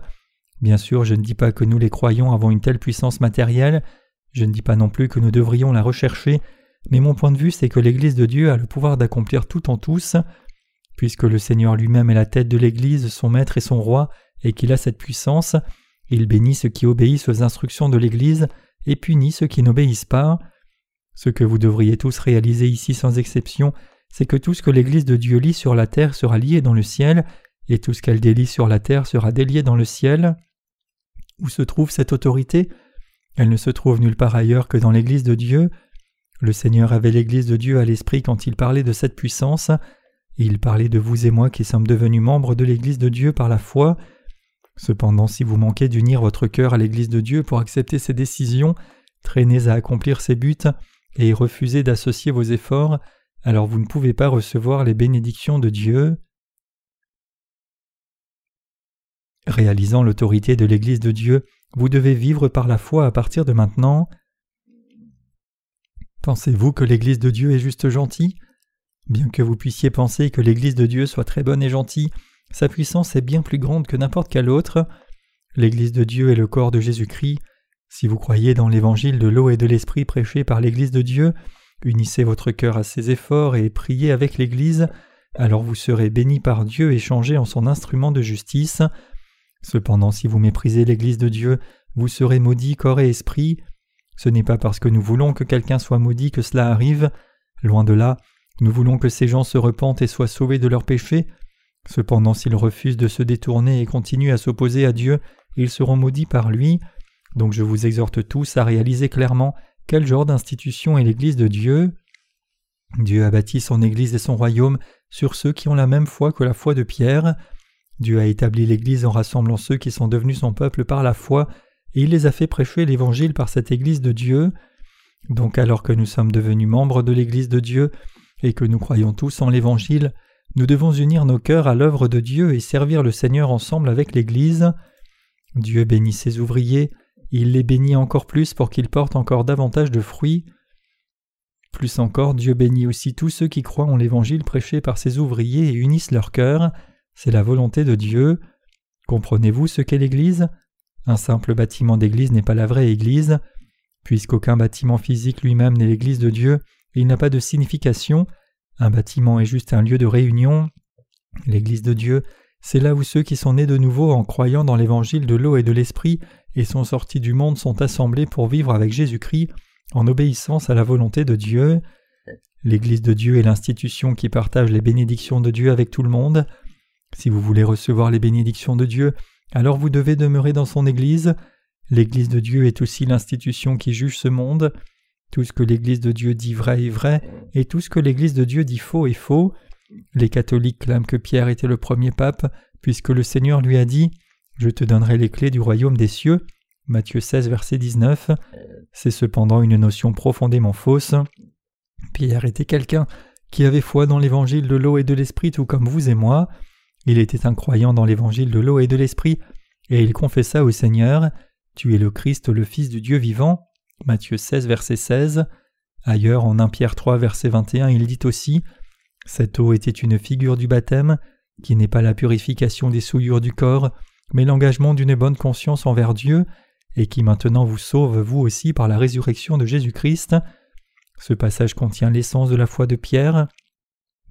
Bien sûr, je ne dis pas que nous les croyants avons une telle puissance matérielle, je ne dis pas non plus que nous devrions la rechercher, mais mon point de vue c'est que l'Église de Dieu a le pouvoir d'accomplir tout en tous. Puisque le Seigneur lui-même est la tête de l'Église, son maître et son roi, et qu'il a cette puissance, il bénit ceux qui obéissent aux instructions de l'Église et punit ceux qui n'obéissent pas. Ce que vous devriez tous réaliser ici sans exception, c'est que tout ce que l'Église de Dieu lit sur la terre sera lié dans le ciel, et tout ce qu'elle délie sur la terre sera délié dans le ciel. Où se trouve cette autorité? Elle ne se trouve nulle part ailleurs que dans l'Église de Dieu. Le Seigneur avait l'Église de Dieu à l'esprit quand il parlait de cette puissance. Il parlait de vous et moi qui sommes devenus membres de l'Église de Dieu par la foi. Cependant, si vous manquez d'unir votre cœur à l'Église de Dieu pour accepter ses décisions, traînez à accomplir ses buts et refusez d'associer vos efforts, alors vous ne pouvez pas recevoir les bénédictions de Dieu. Réalisant l'autorité de l'Église de Dieu, vous devez vivre par la foi à partir de maintenant. Pensez-vous que l'Église de Dieu est juste gentille? Bien que vous puissiez penser que l'Église de Dieu soit très bonne et gentille, sa puissance est bien plus grande que n'importe quelle autre. L'Église de Dieu est le corps de Jésus-Christ. Si vous croyez dans l'évangile de l'eau et de l'esprit prêché par l'Église de Dieu, unissez votre cœur à ses efforts et priez avec l'Église, alors vous serez béni par Dieu et changé en son instrument de justice. Cependant, si vous méprisez l'Église de Dieu, vous serez maudit corps et esprit. Ce n'est pas parce que nous voulons que quelqu'un soit maudit que cela arrive. Loin de là, nous voulons que ces gens se repentent et soient sauvés de leurs péchés. Cependant, s'ils refusent de se détourner et continuent à s'opposer à Dieu, ils seront maudits par lui. Donc je vous exhorte tous à réaliser clairement quel genre d'institution est l'Église de Dieu. Dieu a bâti son Église et son royaume sur ceux qui ont la même foi que la foi de Pierre. Dieu a établi l'Église en rassemblant ceux qui sont devenus son peuple par la foi, et il les a fait prêcher l'Évangile par cette Église de Dieu. Donc alors que nous sommes devenus membres de l'Église de Dieu, et que nous croyons tous en l'Évangile, nous devons unir nos cœurs à l'œuvre de Dieu et servir le Seigneur ensemble avec l'Église. Dieu bénit ses ouvriers, il les bénit encore plus pour qu'ils portent encore davantage de fruits. Plus encore, Dieu bénit aussi tous ceux qui croient en l'Évangile prêché par ses ouvriers et unissent leur cœur. C'est la volonté de Dieu. Comprenez-vous ce qu'est l'Église? Un simple bâtiment d'Église n'est pas la vraie Église. Puisqu'aucun bâtiment physique lui-même n'est l'Église de Dieu, il n'a pas de signification. Un bâtiment est juste un lieu de réunion. L'Église de Dieu, c'est là où ceux qui sont nés de nouveau en croyant dans l'évangile de l'eau et de l'esprit et sont sortis du monde sont assemblés pour vivre avec Jésus-Christ en obéissance à la volonté de Dieu. L'Église de Dieu est l'institution qui partage les bénédictions de Dieu avec tout le monde. Si vous voulez recevoir les bénédictions de Dieu, alors vous devez demeurer dans son Église. L'Église de Dieu est aussi l'institution qui juge ce monde. Tout ce que l'Église de Dieu dit vrai est vrai, et tout ce que l'Église de Dieu dit faux est faux. Les catholiques clament que Pierre était le premier pape, puisque le Seigneur lui a dit Je te donnerai les clés du royaume des cieux. Matthieu 16, verset 19. C'est cependant une notion profondément fausse. Pierre était quelqu'un qui avait foi dans l'évangile de l'eau et de l'esprit, tout comme vous et moi. Il était un croyant dans l'évangile de l'eau et de l'esprit, et il confessa au Seigneur Tu es le Christ, le Fils du Dieu vivant. Matthieu 16, verset 16. Ailleurs, en 1 Pierre 3, verset 21, il dit aussi Cette eau était une figure du baptême, qui n'est pas la purification des souillures du corps, mais l'engagement d'une bonne conscience envers Dieu, et qui maintenant vous sauve vous aussi par la résurrection de Jésus-Christ. Ce passage contient l'essence de la foi de Pierre.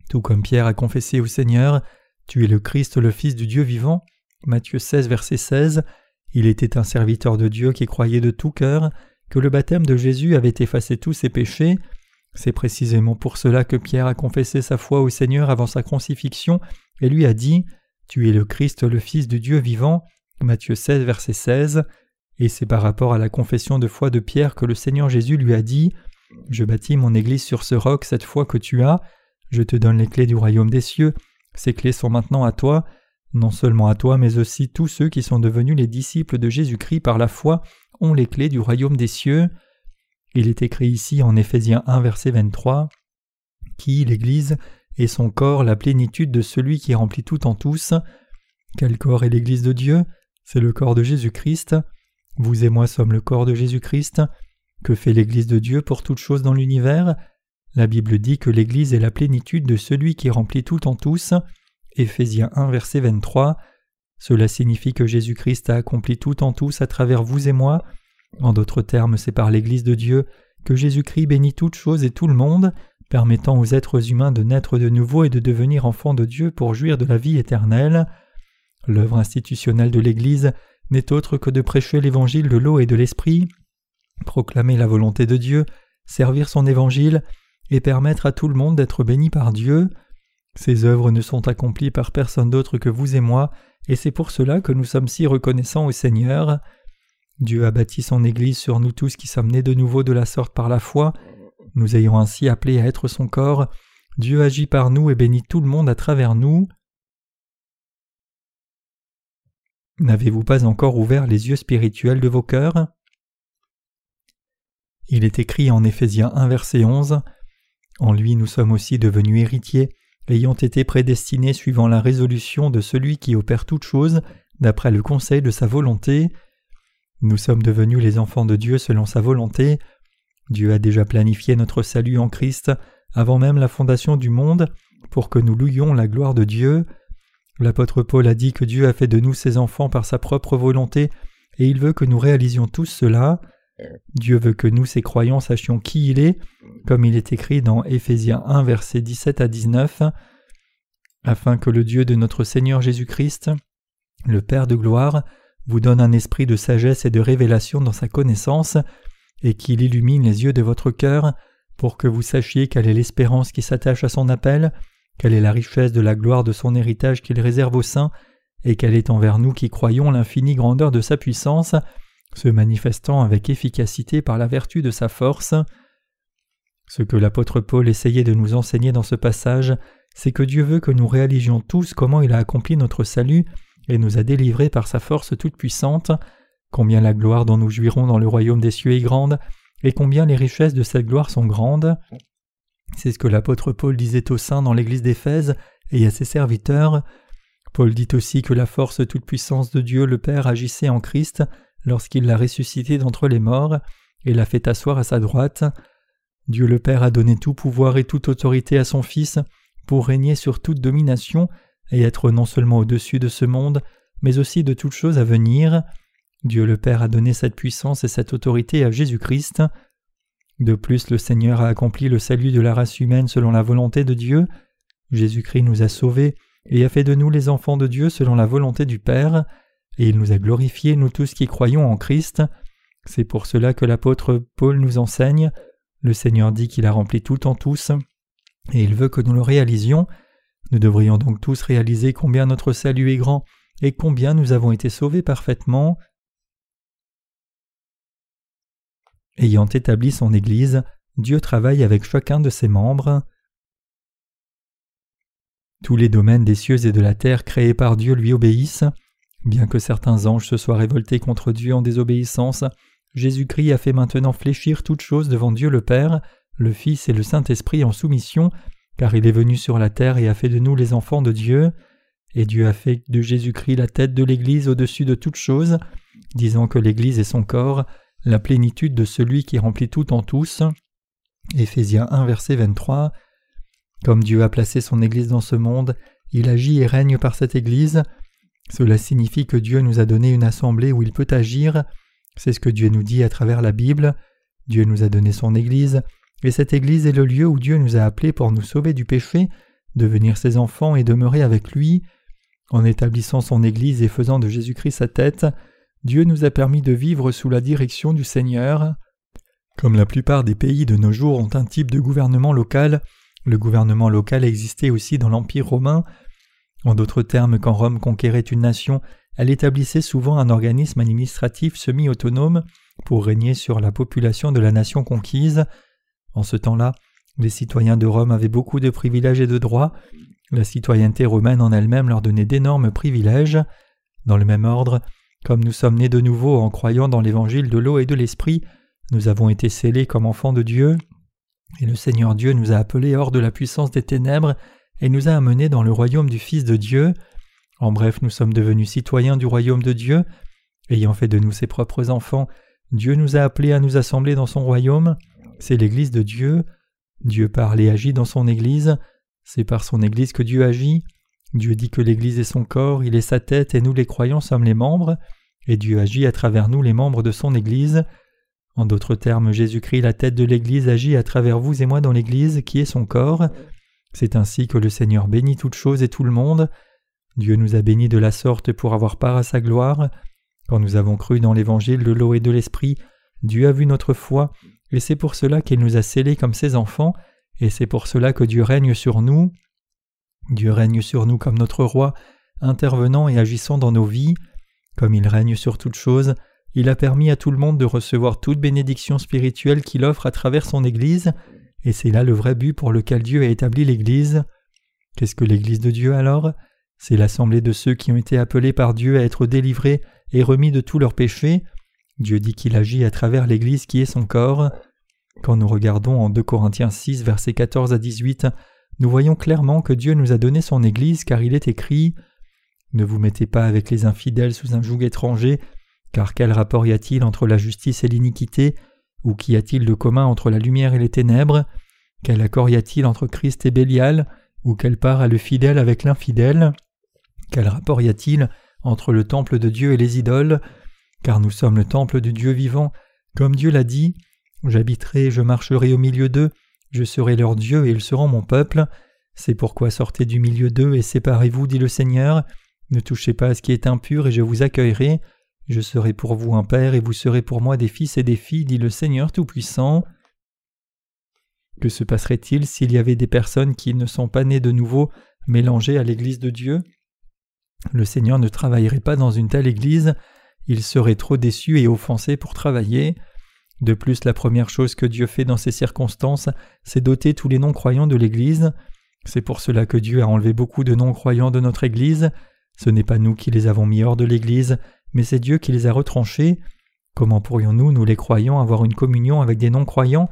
tout comme Pierre a confessé au Seigneur, Tu es le Christ, le Fils du Dieu vivant. Matthieu 16, verset 16. Il était un serviteur de Dieu qui croyait de tout cœur que le baptême de Jésus avait effacé tous ses péchés. C'est précisément pour cela que Pierre a confessé sa foi au Seigneur avant sa crucifixion et lui a dit Tu es le Christ, le Fils du Dieu vivant. Matthieu 16, verset 16. Et c'est par rapport à la confession de foi de Pierre que le Seigneur Jésus lui a dit Je bâtis mon Église sur ce roc cette foi que tu as, je te donne les clés du royaume des cieux, ces clés sont maintenant à toi, non seulement à toi, mais aussi tous ceux qui sont devenus les disciples de Jésus-Christ par la foi ont les clés du royaume des cieux. Il est écrit ici en Éphésiens 1 verset 23 Qui, l'Église, est son corps, la plénitude de celui qui remplit tout en tous. Quel corps est l'Église de Dieu? C'est le corps de Jésus-Christ. Vous et moi sommes le corps de Jésus-Christ. Que fait l'Église de Dieu pour toutes choses dans l'univers? La Bible dit que l'Église est la plénitude de celui qui remplit tout en tous. Éphésiens 1 verset 23. Cela signifie que Jésus-Christ a accompli tout en tous à travers vous et moi. En d'autres termes, c'est par l'Église de Dieu que Jésus-Christ bénit toutes choses et tout le monde, permettant aux êtres humains de naître de nouveau et de devenir enfants de Dieu pour jouir de la vie éternelle. L'œuvre institutionnelle de l'Église n'est autre que de prêcher l'évangile de l'eau et de l'esprit, proclamer la volonté de Dieu, servir son évangile et permettre à tout le monde d'être béni par Dieu. Ces œuvres ne sont accomplies par personne d'autre que vous et moi, et c'est pour cela que nous sommes si reconnaissants au Seigneur. Dieu a bâti son Église sur nous tous qui sommes nés de nouveau de la sorte par la foi. Nous ayons ainsi appelé à être son corps. Dieu agit par nous et bénit tout le monde à travers nous. N'avez-vous pas encore ouvert les yeux spirituels de vos cœurs? Il est écrit en Éphésiens 1 verset 11 En lui nous sommes aussi devenus héritiers, ayant été prédestinés suivant la résolution de celui qui opère toutes choses, d'après le conseil de sa volonté. Nous sommes devenus les enfants de Dieu selon sa volonté. Dieu a déjà planifié notre salut en Christ avant même la fondation du monde, pour que nous louions la gloire de Dieu. L'apôtre Paul a dit que Dieu a fait de nous ses enfants par sa propre volonté, et il veut que nous réalisions tous cela. Dieu veut que nous, ses croyants, sachions qui il est, comme il est écrit dans Éphésiens 1, versets 17 à 19, afin que le Dieu de notre Seigneur Jésus-Christ, le Père de gloire, vous donne un esprit de sagesse et de révélation dans sa connaissance, et qu'il illumine les yeux de votre cœur, pour que vous sachiez quelle est l'espérance qui s'attache à son appel, quelle est la richesse de la gloire de son héritage qu'il réserve aux saints, et quelle est envers nous qui croyons l'infinie grandeur de sa puissance, se manifestant avec efficacité par la vertu de sa force. Ce que l'apôtre Paul essayait de nous enseigner dans ce passage, c'est que Dieu veut que nous réalisions tous comment il a accompli notre salut et nous a délivrés par sa force toute-puissante, combien la gloire dont nous jouirons dans le royaume des cieux est grande, et combien les richesses de cette gloire sont grandes. C'est ce que l'apôtre Paul disait aux saints dans l'église d'Éphèse et à ses serviteurs. Paul dit aussi que la force toute-puissance de Dieu le Père agissait en Christ lorsqu'il l'a ressuscité d'entre les morts et l'a fait asseoir à sa droite. Dieu le Père a donné tout pouvoir et toute autorité à son Fils pour régner sur toute domination et être non seulement au-dessus de ce monde, mais aussi de toutes choses à venir. Dieu le Père a donné cette puissance et cette autorité à Jésus-Christ. De plus, le Seigneur a accompli le salut de la race humaine selon la volonté de Dieu. Jésus-Christ nous a sauvés et a fait de nous les enfants de Dieu selon la volonté du Père, et il nous a glorifiés, nous tous qui croyons en Christ. C'est pour cela que l'apôtre Paul nous enseigne. Le Seigneur dit qu'il a rempli tout en tous, et il veut que nous le réalisions. Nous devrions donc tous réaliser combien notre salut est grand et combien nous avons été sauvés parfaitement. Ayant établi son Église, Dieu travaille avec chacun de ses membres. Tous les domaines des cieux et de la terre créés par Dieu lui obéissent. Bien que certains anges se soient révoltés contre Dieu en désobéissance, Jésus-Christ a fait maintenant fléchir toutes choses devant Dieu le Père, le Fils et le Saint-Esprit en soumission, car il est venu sur la terre et a fait de nous les enfants de Dieu. Et Dieu a fait de Jésus-Christ la tête de l'Église au-dessus de toutes choses, disant que l'Église est son corps, la plénitude de celui qui remplit tout en tous. Éphésiens 1 verset 23. Comme Dieu a placé son Église dans ce monde, il agit et règne par cette Église. Cela signifie que Dieu nous a donné une assemblée où il peut agir. C'est ce que Dieu nous dit à travers la Bible. Dieu nous a donné son Église, et cette Église est le lieu où Dieu nous a appelés pour nous sauver du péché, devenir ses enfants et demeurer avec lui. En établissant son Église et faisant de Jésus-Christ sa tête, Dieu nous a permis de vivre sous la direction du Seigneur. Comme la plupart des pays de nos jours ont un type de gouvernement local, le gouvernement local existait aussi dans l'Empire romain. En d'autres termes, quand Rome conquérait une nation, elle établissait souvent un organisme administratif semi-autonome pour régner sur la population de la nation conquise. En ce temps-là, les citoyens de Rome avaient beaucoup de privilèges et de droits. La citoyenneté romaine en elle-même leur donnait d'énormes privilèges. Dans le même ordre, comme nous sommes nés de nouveau en croyant dans l'évangile de l'eau et de l'esprit, nous avons été scellés comme enfants de Dieu, et le Seigneur Dieu nous a appelés hors de la puissance des ténèbres et nous a amenés dans le royaume du Fils de Dieu. En bref, nous sommes devenus citoyens du royaume de Dieu. Ayant fait de nous ses propres enfants, Dieu nous a appelés à nous assembler dans son royaume. C'est l'Église de Dieu. Dieu parle et agit dans son Église. C'est par son Église que Dieu agit. Dieu dit que l'Église est son corps, il est sa tête et nous les croyants sommes les membres. Et Dieu agit à travers nous les membres de son Église. En d'autres termes, Jésus-Christ, la tête de l'Église, agit à travers vous et moi dans l'Église, qui est son corps. C'est ainsi que le Seigneur bénit toutes choses et tout le monde. Dieu nous a bénis de la sorte pour avoir part à sa gloire. Quand nous avons cru dans l'évangile de l'eau et de l'esprit, Dieu a vu notre foi, et c'est pour cela qu'il nous a scellés comme ses enfants, et c'est pour cela que Dieu règne sur nous. Dieu règne sur nous comme notre roi, intervenant et agissant dans nos vies. Comme il règne sur toutes choses, il a permis à tout le monde de recevoir toute bénédiction spirituelle qu'il offre à travers son Église, et c'est là le vrai but pour lequel Dieu a établi l'Église. Qu'est-ce que l'Église de Dieu alors? C'est l'assemblée de ceux qui ont été appelés par Dieu à être délivrés et remis de tous leurs péchés. Dieu dit qu'il agit à travers l'Église qui est son corps. Quand nous regardons en 2 Corinthiens 6, versets 14 à 18, nous voyons clairement que Dieu nous a donné son Église car il est écrit Ne vous mettez pas avec les infidèles sous un joug étranger, car quel rapport y a-t-il entre la justice et l'iniquité? Ou qu'y a-t-il de commun entre la lumière et les ténèbres? Quel accord y a-t-il entre Christ et Bélial? Ou quelle part a le fidèle avec l'infidèle? Quel rapport y a-t-il entre le temple de Dieu et les idoles? Car nous sommes le temple du Dieu vivant, comme Dieu l'a dit J'habiterai, je marcherai au milieu d'eux, je serai leur Dieu et ils seront mon peuple. C'est pourquoi sortez du milieu d'eux et séparez-vous, dit le Seigneur. Ne touchez pas à ce qui est impur et je vous accueillerai. Je serai pour vous un père et vous serez pour moi des fils et des filles, dit le Seigneur Tout-Puissant. Que se passerait-il s'il y avait des personnes qui ne sont pas nées de nouveau mélangées à l'Église de Dieu? Le Seigneur ne travaillerait pas dans une telle Église, il serait trop déçu et offensé pour travailler. De plus, la première chose que Dieu fait dans ces circonstances, c'est doter tous les non-croyants de l'Église. C'est pour cela que Dieu a enlevé beaucoup de non-croyants de notre Église. Ce n'est pas nous qui les avons mis hors de l'Église, mais c'est Dieu qui les a retranchés. Comment pourrions-nous, nous les croyants, avoir une communion avec des non-croyants?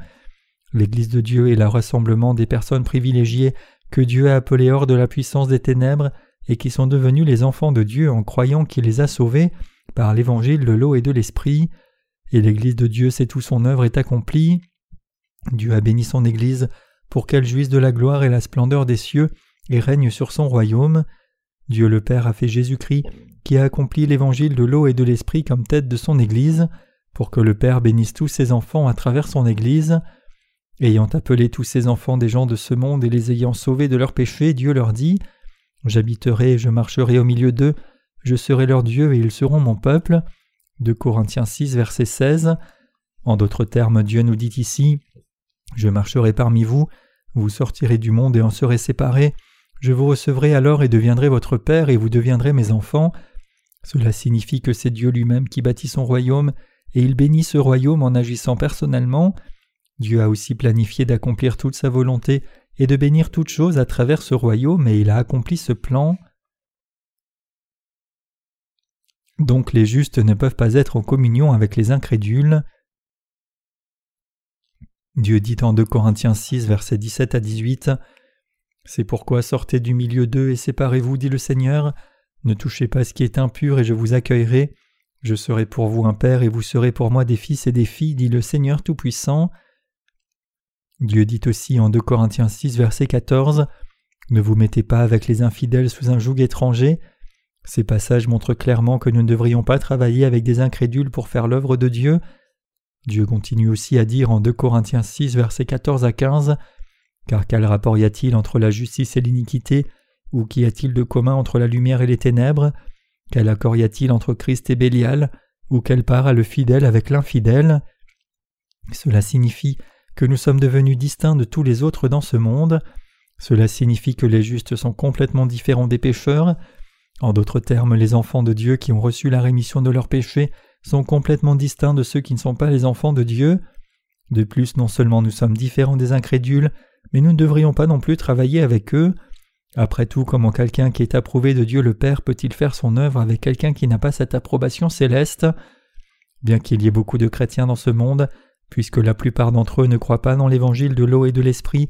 L'Église de Dieu est le rassemblement des personnes privilégiées que Dieu a appelées hors de la puissance des ténèbres et qui sont devenus les enfants de Dieu en croyant qu'il les a sauvés par l'évangile de l'eau et de l'esprit. Et l'Église de Dieu sait où son œuvre est accomplie. Dieu a béni son Église pour qu'elle jouisse de la gloire et la splendeur des cieux et règne sur son royaume. Dieu le Père a fait Jésus-Christ qui a accompli l'évangile de l'eau et de l'esprit comme tête de son Église, pour que le Père bénisse tous ses enfants à travers son Église. Ayant appelé tous ses enfants des gens de ce monde et les ayant sauvés de leurs péchés, Dieu leur dit J'habiterai et je marcherai au milieu d'eux, je serai leur Dieu et ils seront mon peuple. De Corinthiens 6, verset 16. En d'autres termes, Dieu nous dit ici Je marcherai parmi vous, vous sortirez du monde et en serez séparés, je vous recevrai alors et deviendrai votre Père et vous deviendrez mes enfants. Cela signifie que c'est Dieu lui-même qui bâtit son royaume, et il bénit ce royaume en agissant personnellement. Dieu a aussi planifié d'accomplir toute sa volonté et de bénir toutes choses à travers ce royaume, et il a accompli ce plan. Donc les justes ne peuvent pas être en communion avec les incrédules. Dieu dit en 2 Corinthiens 6, versets 17 à 18 C'est pourquoi sortez du milieu d'eux et séparez-vous, dit le Seigneur. Ne touchez pas ce qui est impur et je vous accueillerai. Je serai pour vous un père et vous serez pour moi des fils et des filles, dit le Seigneur Tout-Puissant. Dieu dit aussi en 2 Corinthiens 6, verset 14 Ne vous mettez pas avec les infidèles sous un joug étranger. Ces passages montrent clairement que nous ne devrions pas travailler avec des incrédules pour faire l'œuvre de Dieu. Dieu continue aussi à dire en 2 Corinthiens 6, verset 14 à 15 Car quel rapport y a-t-il entre la justice et l'iniquité? Ou qu'y a-t-il de commun entre la lumière et les ténèbres? Quel accord y a-t-il entre Christ et Bélial? Ou quelle part a le fidèle avec l'infidèle? Cela signifie que nous sommes devenus distincts de tous les autres dans ce monde. Cela signifie que les justes sont complètement différents des pécheurs. En d'autres termes, les enfants de Dieu qui ont reçu la rémission de leurs péchés sont complètement distincts de ceux qui ne sont pas les enfants de Dieu. De plus, non seulement nous sommes différents des incrédules, mais nous ne devrions pas non plus travailler avec eux. Après tout, comment quelqu'un qui est approuvé de Dieu le Père peut-il faire son œuvre avec quelqu'un qui n'a pas cette approbation céleste? Bien qu'il y ait beaucoup de chrétiens dans ce monde, puisque la plupart d'entre eux ne croient pas dans l'évangile de l'eau et de l'esprit,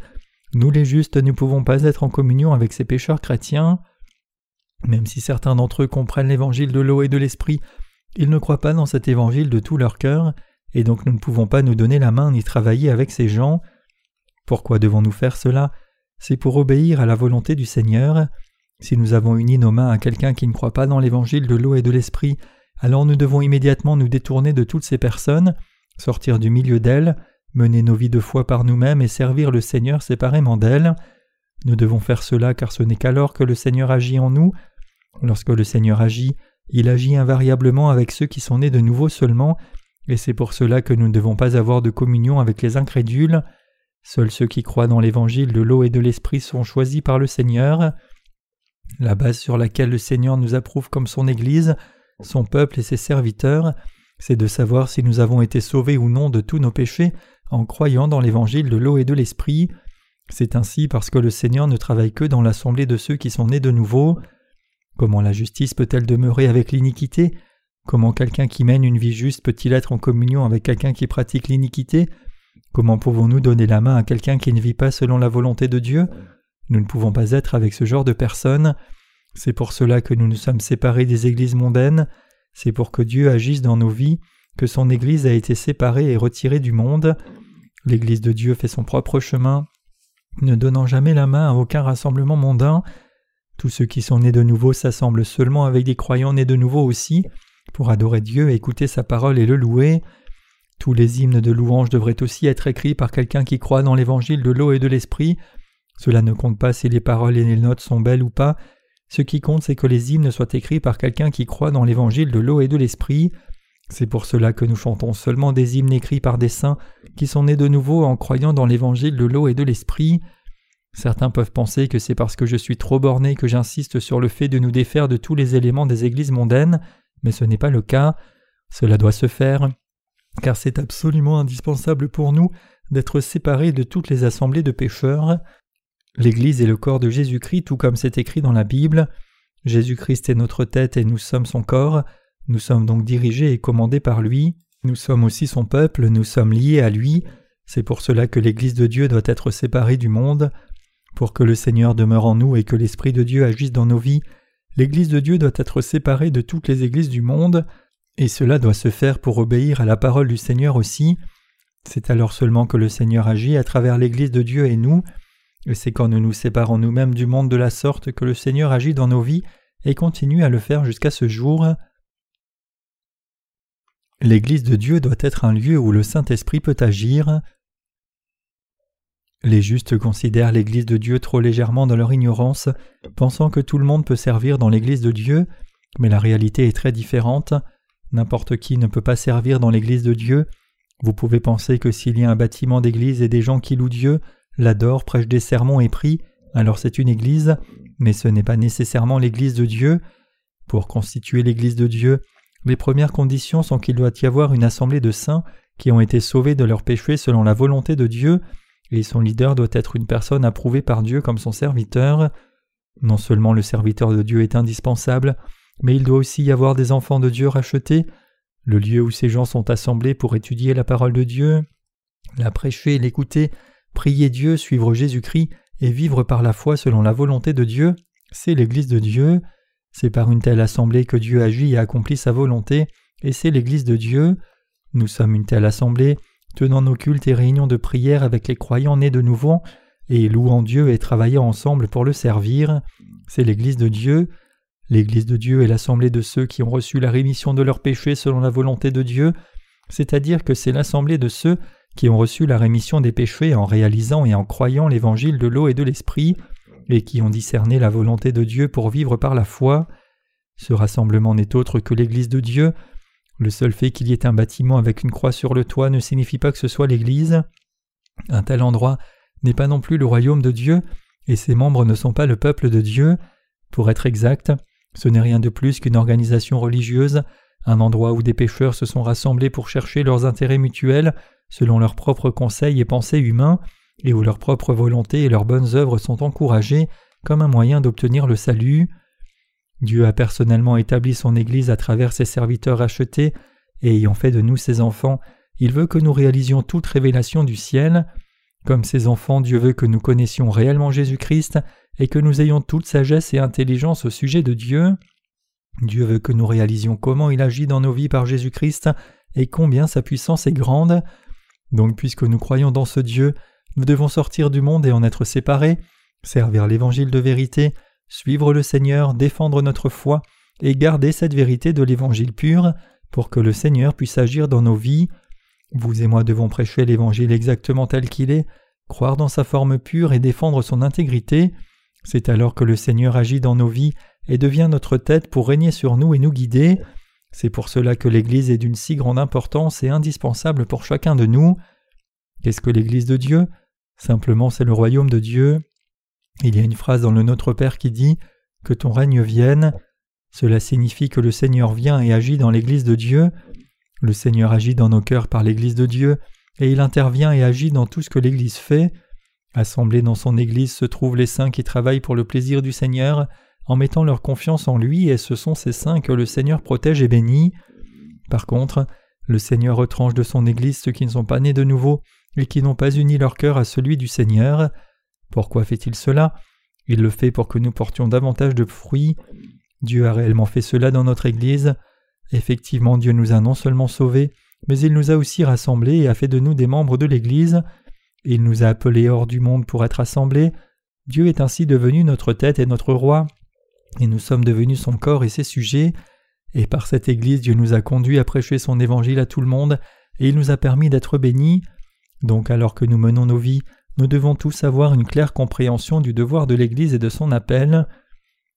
nous les justes ne pouvons pas être en communion avec ces pécheurs chrétiens. Même si certains d'entre eux comprennent l'évangile de l'eau et de l'esprit, ils ne croient pas dans cet évangile de tout leur cœur, et donc nous ne pouvons pas nous donner la main ni travailler avec ces gens. Pourquoi devons-nous faire cela? C'est pour obéir à la volonté du Seigneur. Si nous avons uni nos mains à quelqu'un qui ne croit pas dans l'évangile de l'eau et de l'esprit, alors nous devons immédiatement nous détourner de toutes ces personnes, sortir du milieu d'elles, mener nos vies de foi par nous-mêmes et servir le Seigneur séparément d'elles. Nous devons faire cela car ce n'est qu'alors que le Seigneur agit en nous. Lorsque le Seigneur agit, il agit invariablement avec ceux qui sont nés de nouveau seulement, et c'est pour cela que nous ne devons pas avoir de communion avec les incrédules. Seuls ceux qui croient dans l'évangile de l'eau et de l'esprit sont choisis par le Seigneur. La base sur laquelle le Seigneur nous approuve comme son Église, son peuple et ses serviteurs, c'est de savoir si nous avons été sauvés ou non de tous nos péchés en croyant dans l'évangile de l'eau et de l'esprit. C'est ainsi parce que le Seigneur ne travaille que dans l'assemblée de ceux qui sont nés de nouveau. Comment la justice peut-elle demeurer avec l'iniquité? Comment quelqu'un qui mène une vie juste peut-il être en communion avec quelqu'un qui pratique l'iniquité? Comment pouvons-nous donner la main à quelqu'un qui ne vit pas selon la volonté de Dieu? Nous ne pouvons pas être avec ce genre de personnes. C'est pour cela que nous nous sommes séparés des églises mondaines. C'est pour que Dieu agisse dans nos vies que son Église a été séparée et retirée du monde. L'Église de Dieu fait son propre chemin, ne donnant jamais la main à aucun rassemblement mondain. Tous ceux qui sont nés de nouveau s'assemblent seulement avec des croyants nés de nouveau aussi, pour adorer Dieu, écouter sa parole et le louer. Tous les hymnes de louange devraient aussi être écrits par quelqu'un qui croit dans l'évangile de l'eau et de l'esprit. Cela ne compte pas si les paroles et les notes sont belles ou pas. Ce qui compte, c'est que les hymnes soient écrits par quelqu'un qui croit dans l'évangile de l'eau et de l'esprit. C'est pour cela que nous chantons seulement des hymnes écrits par des saints qui sont nés de nouveau en croyant dans l'évangile de l'eau et de l'esprit. Certains peuvent penser que c'est parce que je suis trop borné que j'insiste sur le fait de nous défaire de tous les éléments des églises mondaines, mais ce n'est pas le cas. Cela doit se faire, car c'est absolument indispensable pour nous d'être séparés de toutes les assemblées de pécheurs. L'Église est le corps de Jésus-Christ tout comme c'est écrit dans la Bible. Jésus-Christ est notre tête et nous sommes son corps. Nous sommes donc dirigés et commandés par lui, nous sommes aussi son peuple, nous sommes liés à lui, c'est pour cela que l'Église de Dieu doit être séparée du monde. Pour que le Seigneur demeure en nous et que l'Esprit de Dieu agisse dans nos vies, l'Église de Dieu doit être séparée de toutes les églises du monde, et cela doit se faire pour obéir à la parole du Seigneur aussi. C'est alors seulement que le Seigneur agit à travers l'Église de Dieu et nous, et c'est quand nous nous séparons nous-mêmes du monde de la sorte que le Seigneur agit dans nos vies et continue à le faire jusqu'à ce jour. L'Église de Dieu doit être un lieu où le Saint-Esprit peut agir. Les justes considèrent l'Église de Dieu trop légèrement dans leur ignorance, pensant que tout le monde peut servir dans l'Église de Dieu, mais la réalité est très différente. N'importe qui ne peut pas servir dans l'Église de Dieu. Vous pouvez penser que s'il y a un bâtiment d'Église et des gens qui louent Dieu, l'adorent, prêchent des sermons et prient, alors c'est une Église, mais ce n'est pas nécessairement l'Église de Dieu. Pour constituer l'Église de Dieu, les premières conditions sont qu'il doit y avoir une assemblée de saints qui ont été sauvés de leurs péchés selon la volonté de Dieu, et son leader doit être une personne approuvée par Dieu comme son serviteur. Non seulement le serviteur de Dieu est indispensable, mais il doit aussi y avoir des enfants de Dieu rachetés, le lieu où ces gens sont assemblés pour étudier la parole de Dieu, la prêcher, l'écouter, prier Dieu, suivre Jésus-Christ et vivre par la foi selon la volonté de Dieu, c'est l'Église de Dieu. C'est par une telle assemblée que Dieu agit et accomplit sa volonté, et c'est l'Église de Dieu. Nous sommes une telle assemblée, tenant nos cultes et réunions de prière avec les croyants nés de nouveau, et louant Dieu et travaillant ensemble pour le servir. C'est l'Église de Dieu. L'Église de Dieu est l'assemblée de ceux qui ont reçu la rémission de leurs péchés selon la volonté de Dieu, c'est-à-dire que c'est l'assemblée de ceux qui ont reçu la rémission des péchés en réalisant et en croyant l'évangile de l'eau et de l'esprit, et qui ont discerné la volonté de Dieu pour vivre par la foi. Ce rassemblement n'est autre que l'Église de Dieu. Le seul fait qu'il y ait un bâtiment avec une croix sur le toit ne signifie pas que ce soit l'Église. Un tel endroit n'est pas non plus le royaume de Dieu, et ses membres ne sont pas le peuple de Dieu. Pour être exact, ce n'est rien de plus qu'une organisation religieuse, un endroit où des pécheurs se sont rassemblés pour chercher leurs intérêts mutuels selon leurs propres conseils et pensées humains, et où leurs propres volontés et leurs bonnes œuvres sont encouragées comme un moyen d'obtenir le salut. Dieu a personnellement établi son Église à travers ses serviteurs achetés, et ayant fait de nous ses enfants, il veut que nous réalisions toute révélation du ciel. Comme ses enfants, Dieu veut que nous connaissions réellement Jésus-Christ et que nous ayons toute sagesse et intelligence au sujet de Dieu. Dieu veut que nous réalisions comment il agit dans nos vies par Jésus-Christ et combien sa puissance est grande. Donc puisque nous croyons dans ce Dieu, nous devons sortir du monde et en être séparés, servir l'Évangile de vérité, suivre le Seigneur, défendre notre foi et garder cette vérité de l'Évangile pur pour que le Seigneur puisse agir dans nos vies. Vous et moi devons prêcher l'Évangile exactement tel qu'il est, croire dans sa forme pure et défendre son intégrité. C'est alors que le Seigneur agit dans nos vies et devient notre tête pour régner sur nous et nous guider. C'est pour cela que l'Église est d'une si grande importance et indispensable pour chacun de nous. Qu'est-ce que l'Église de Dieu? Simplement c'est le royaume de Dieu. Il y a une phrase dans le Notre Père qui dit Que ton règne vienne. Cela signifie que le Seigneur vient et agit dans l'Église de Dieu. Le Seigneur agit dans nos cœurs par l'Église de Dieu, et il intervient et agit dans tout ce que l'Église fait. Assemblés dans son Église se trouvent les saints qui travaillent pour le plaisir du Seigneur, en mettant leur confiance en lui, et ce sont ces saints que le Seigneur protège et bénit. Par contre, le Seigneur retranche de son Église ceux qui ne sont pas nés de nouveau et qui n'ont pas uni leur cœur à celui du Seigneur. Pourquoi fait-il cela? Il le fait pour que nous portions davantage de fruits. Dieu a réellement fait cela dans notre Église. Effectivement, Dieu nous a non seulement sauvés, mais il nous a aussi rassemblés et a fait de nous des membres de l'Église. Il nous a appelés hors du monde pour être assemblés. Dieu est ainsi devenu notre tête et notre roi, et nous sommes devenus son corps et ses sujets. Et par cette Église, Dieu nous a conduits à prêcher son évangile à tout le monde, et il nous a permis d'être bénis. Donc alors que nous menons nos vies, nous devons tous avoir une claire compréhension du devoir de l'Église et de son appel.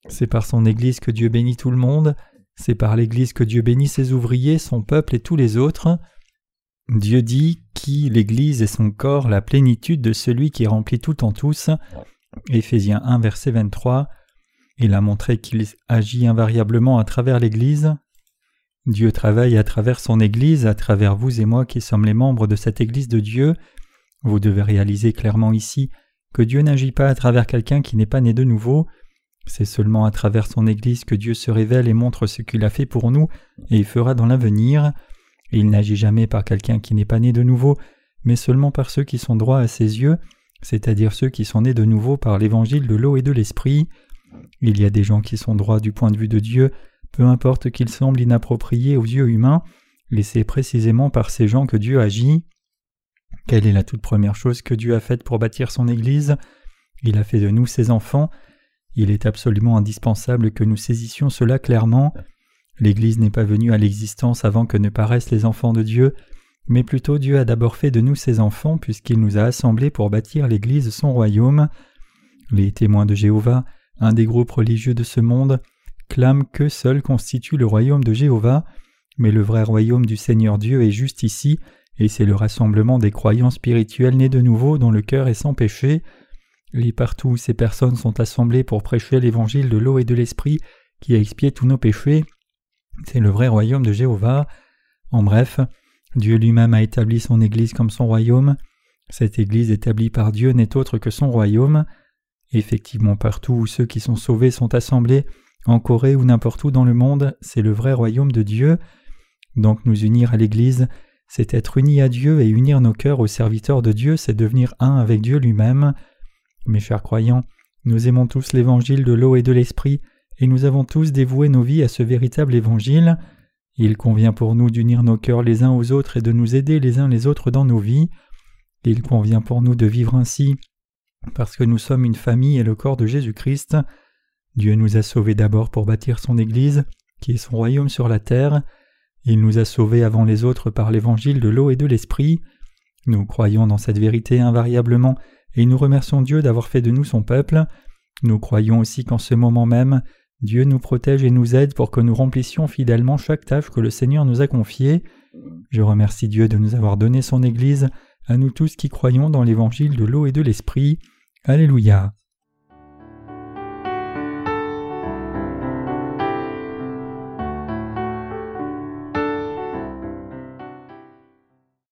C'est par son Église que Dieu bénit tout le monde, c'est par l'Église que Dieu bénit ses ouvriers, son peuple et tous les autres. Dieu dit qui l'Église est son corps, la plénitude de celui qui remplit tout en tous. Éphésiens 1 verset 23. Il a montré qu'il agit invariablement à travers l'Église. Dieu travaille à travers son Église, à travers vous et moi qui sommes les membres de cette Église de Dieu. Vous devez réaliser clairement ici que Dieu n'agit pas à travers quelqu'un qui n'est pas né de nouveau. C'est seulement à travers son Église que Dieu se révèle et montre ce qu'il a fait pour nous et fera dans l'avenir. Il n'agit jamais par quelqu'un qui n'est pas né de nouveau, mais seulement par ceux qui sont droits à ses yeux, c'est-à-dire ceux qui sont nés de nouveau par l'évangile de l'eau et de l'esprit. Il y a des gens qui sont droits du point de vue de Dieu, peu importe qu'ils semblent inappropriés aux yeux humains, et c'est précisément par ces gens que Dieu agit. Quelle est la toute première chose que Dieu a faite pour bâtir son Église? Il a fait de nous ses enfants. Il est absolument indispensable que nous saisissions cela clairement. L'Église n'est pas venue à l'existence avant que ne paraissent les enfants de Dieu, mais plutôt Dieu a d'abord fait de nous ses enfants puisqu'il nous a assemblés pour bâtir l'Église son royaume. Les témoins de Jéhovah, un des groupes religieux de ce monde, clament que seul constitue le royaume de Jéhovah, mais le vrai royaume du Seigneur Dieu est juste ici, et c'est le rassemblement des croyants spirituels nés de nouveau dont le cœur est sans péché. Et partout où ces personnes sont assemblées pour prêcher l'évangile de l'eau et de l'esprit qui a expié tous nos péchés, c'est le vrai royaume de Jéhovah. En bref, Dieu lui-même a établi son Église comme son royaume. Cette Église établie par Dieu n'est autre que son royaume. Effectivement, partout où ceux qui sont sauvés sont assemblés, en Corée ou n'importe où dans le monde, c'est le vrai royaume de Dieu. Donc nous unir à l'Église, c'est être unis à Dieu et unir nos cœurs aux serviteurs de Dieu, c'est devenir un avec Dieu lui-même. Mes chers croyants, nous aimons tous l'évangile de l'eau et de l'esprit, et nous avons tous dévoué nos vies à ce véritable évangile. Il convient pour nous d'unir nos cœurs les uns aux autres et de nous aider les uns les autres dans nos vies. Il convient pour nous de vivre ainsi parce que nous sommes une famille et le corps de Jésus-Christ. Dieu nous a sauvés d'abord pour bâtir son Église, qui est son royaume sur la terre. Il nous a sauvés avant les autres par l'évangile de l'eau et de l'esprit. Nous croyons dans cette vérité invariablement et nous remercions Dieu d'avoir fait de nous son peuple. Nous croyons aussi qu'en ce moment même, Dieu nous protège et nous aide pour que nous remplissions fidèlement chaque tâche que le Seigneur nous a confiée. Je remercie Dieu de nous avoir donné son Église, à nous tous qui croyons dans l'évangile de l'eau et de l'Esprit. Alléluia.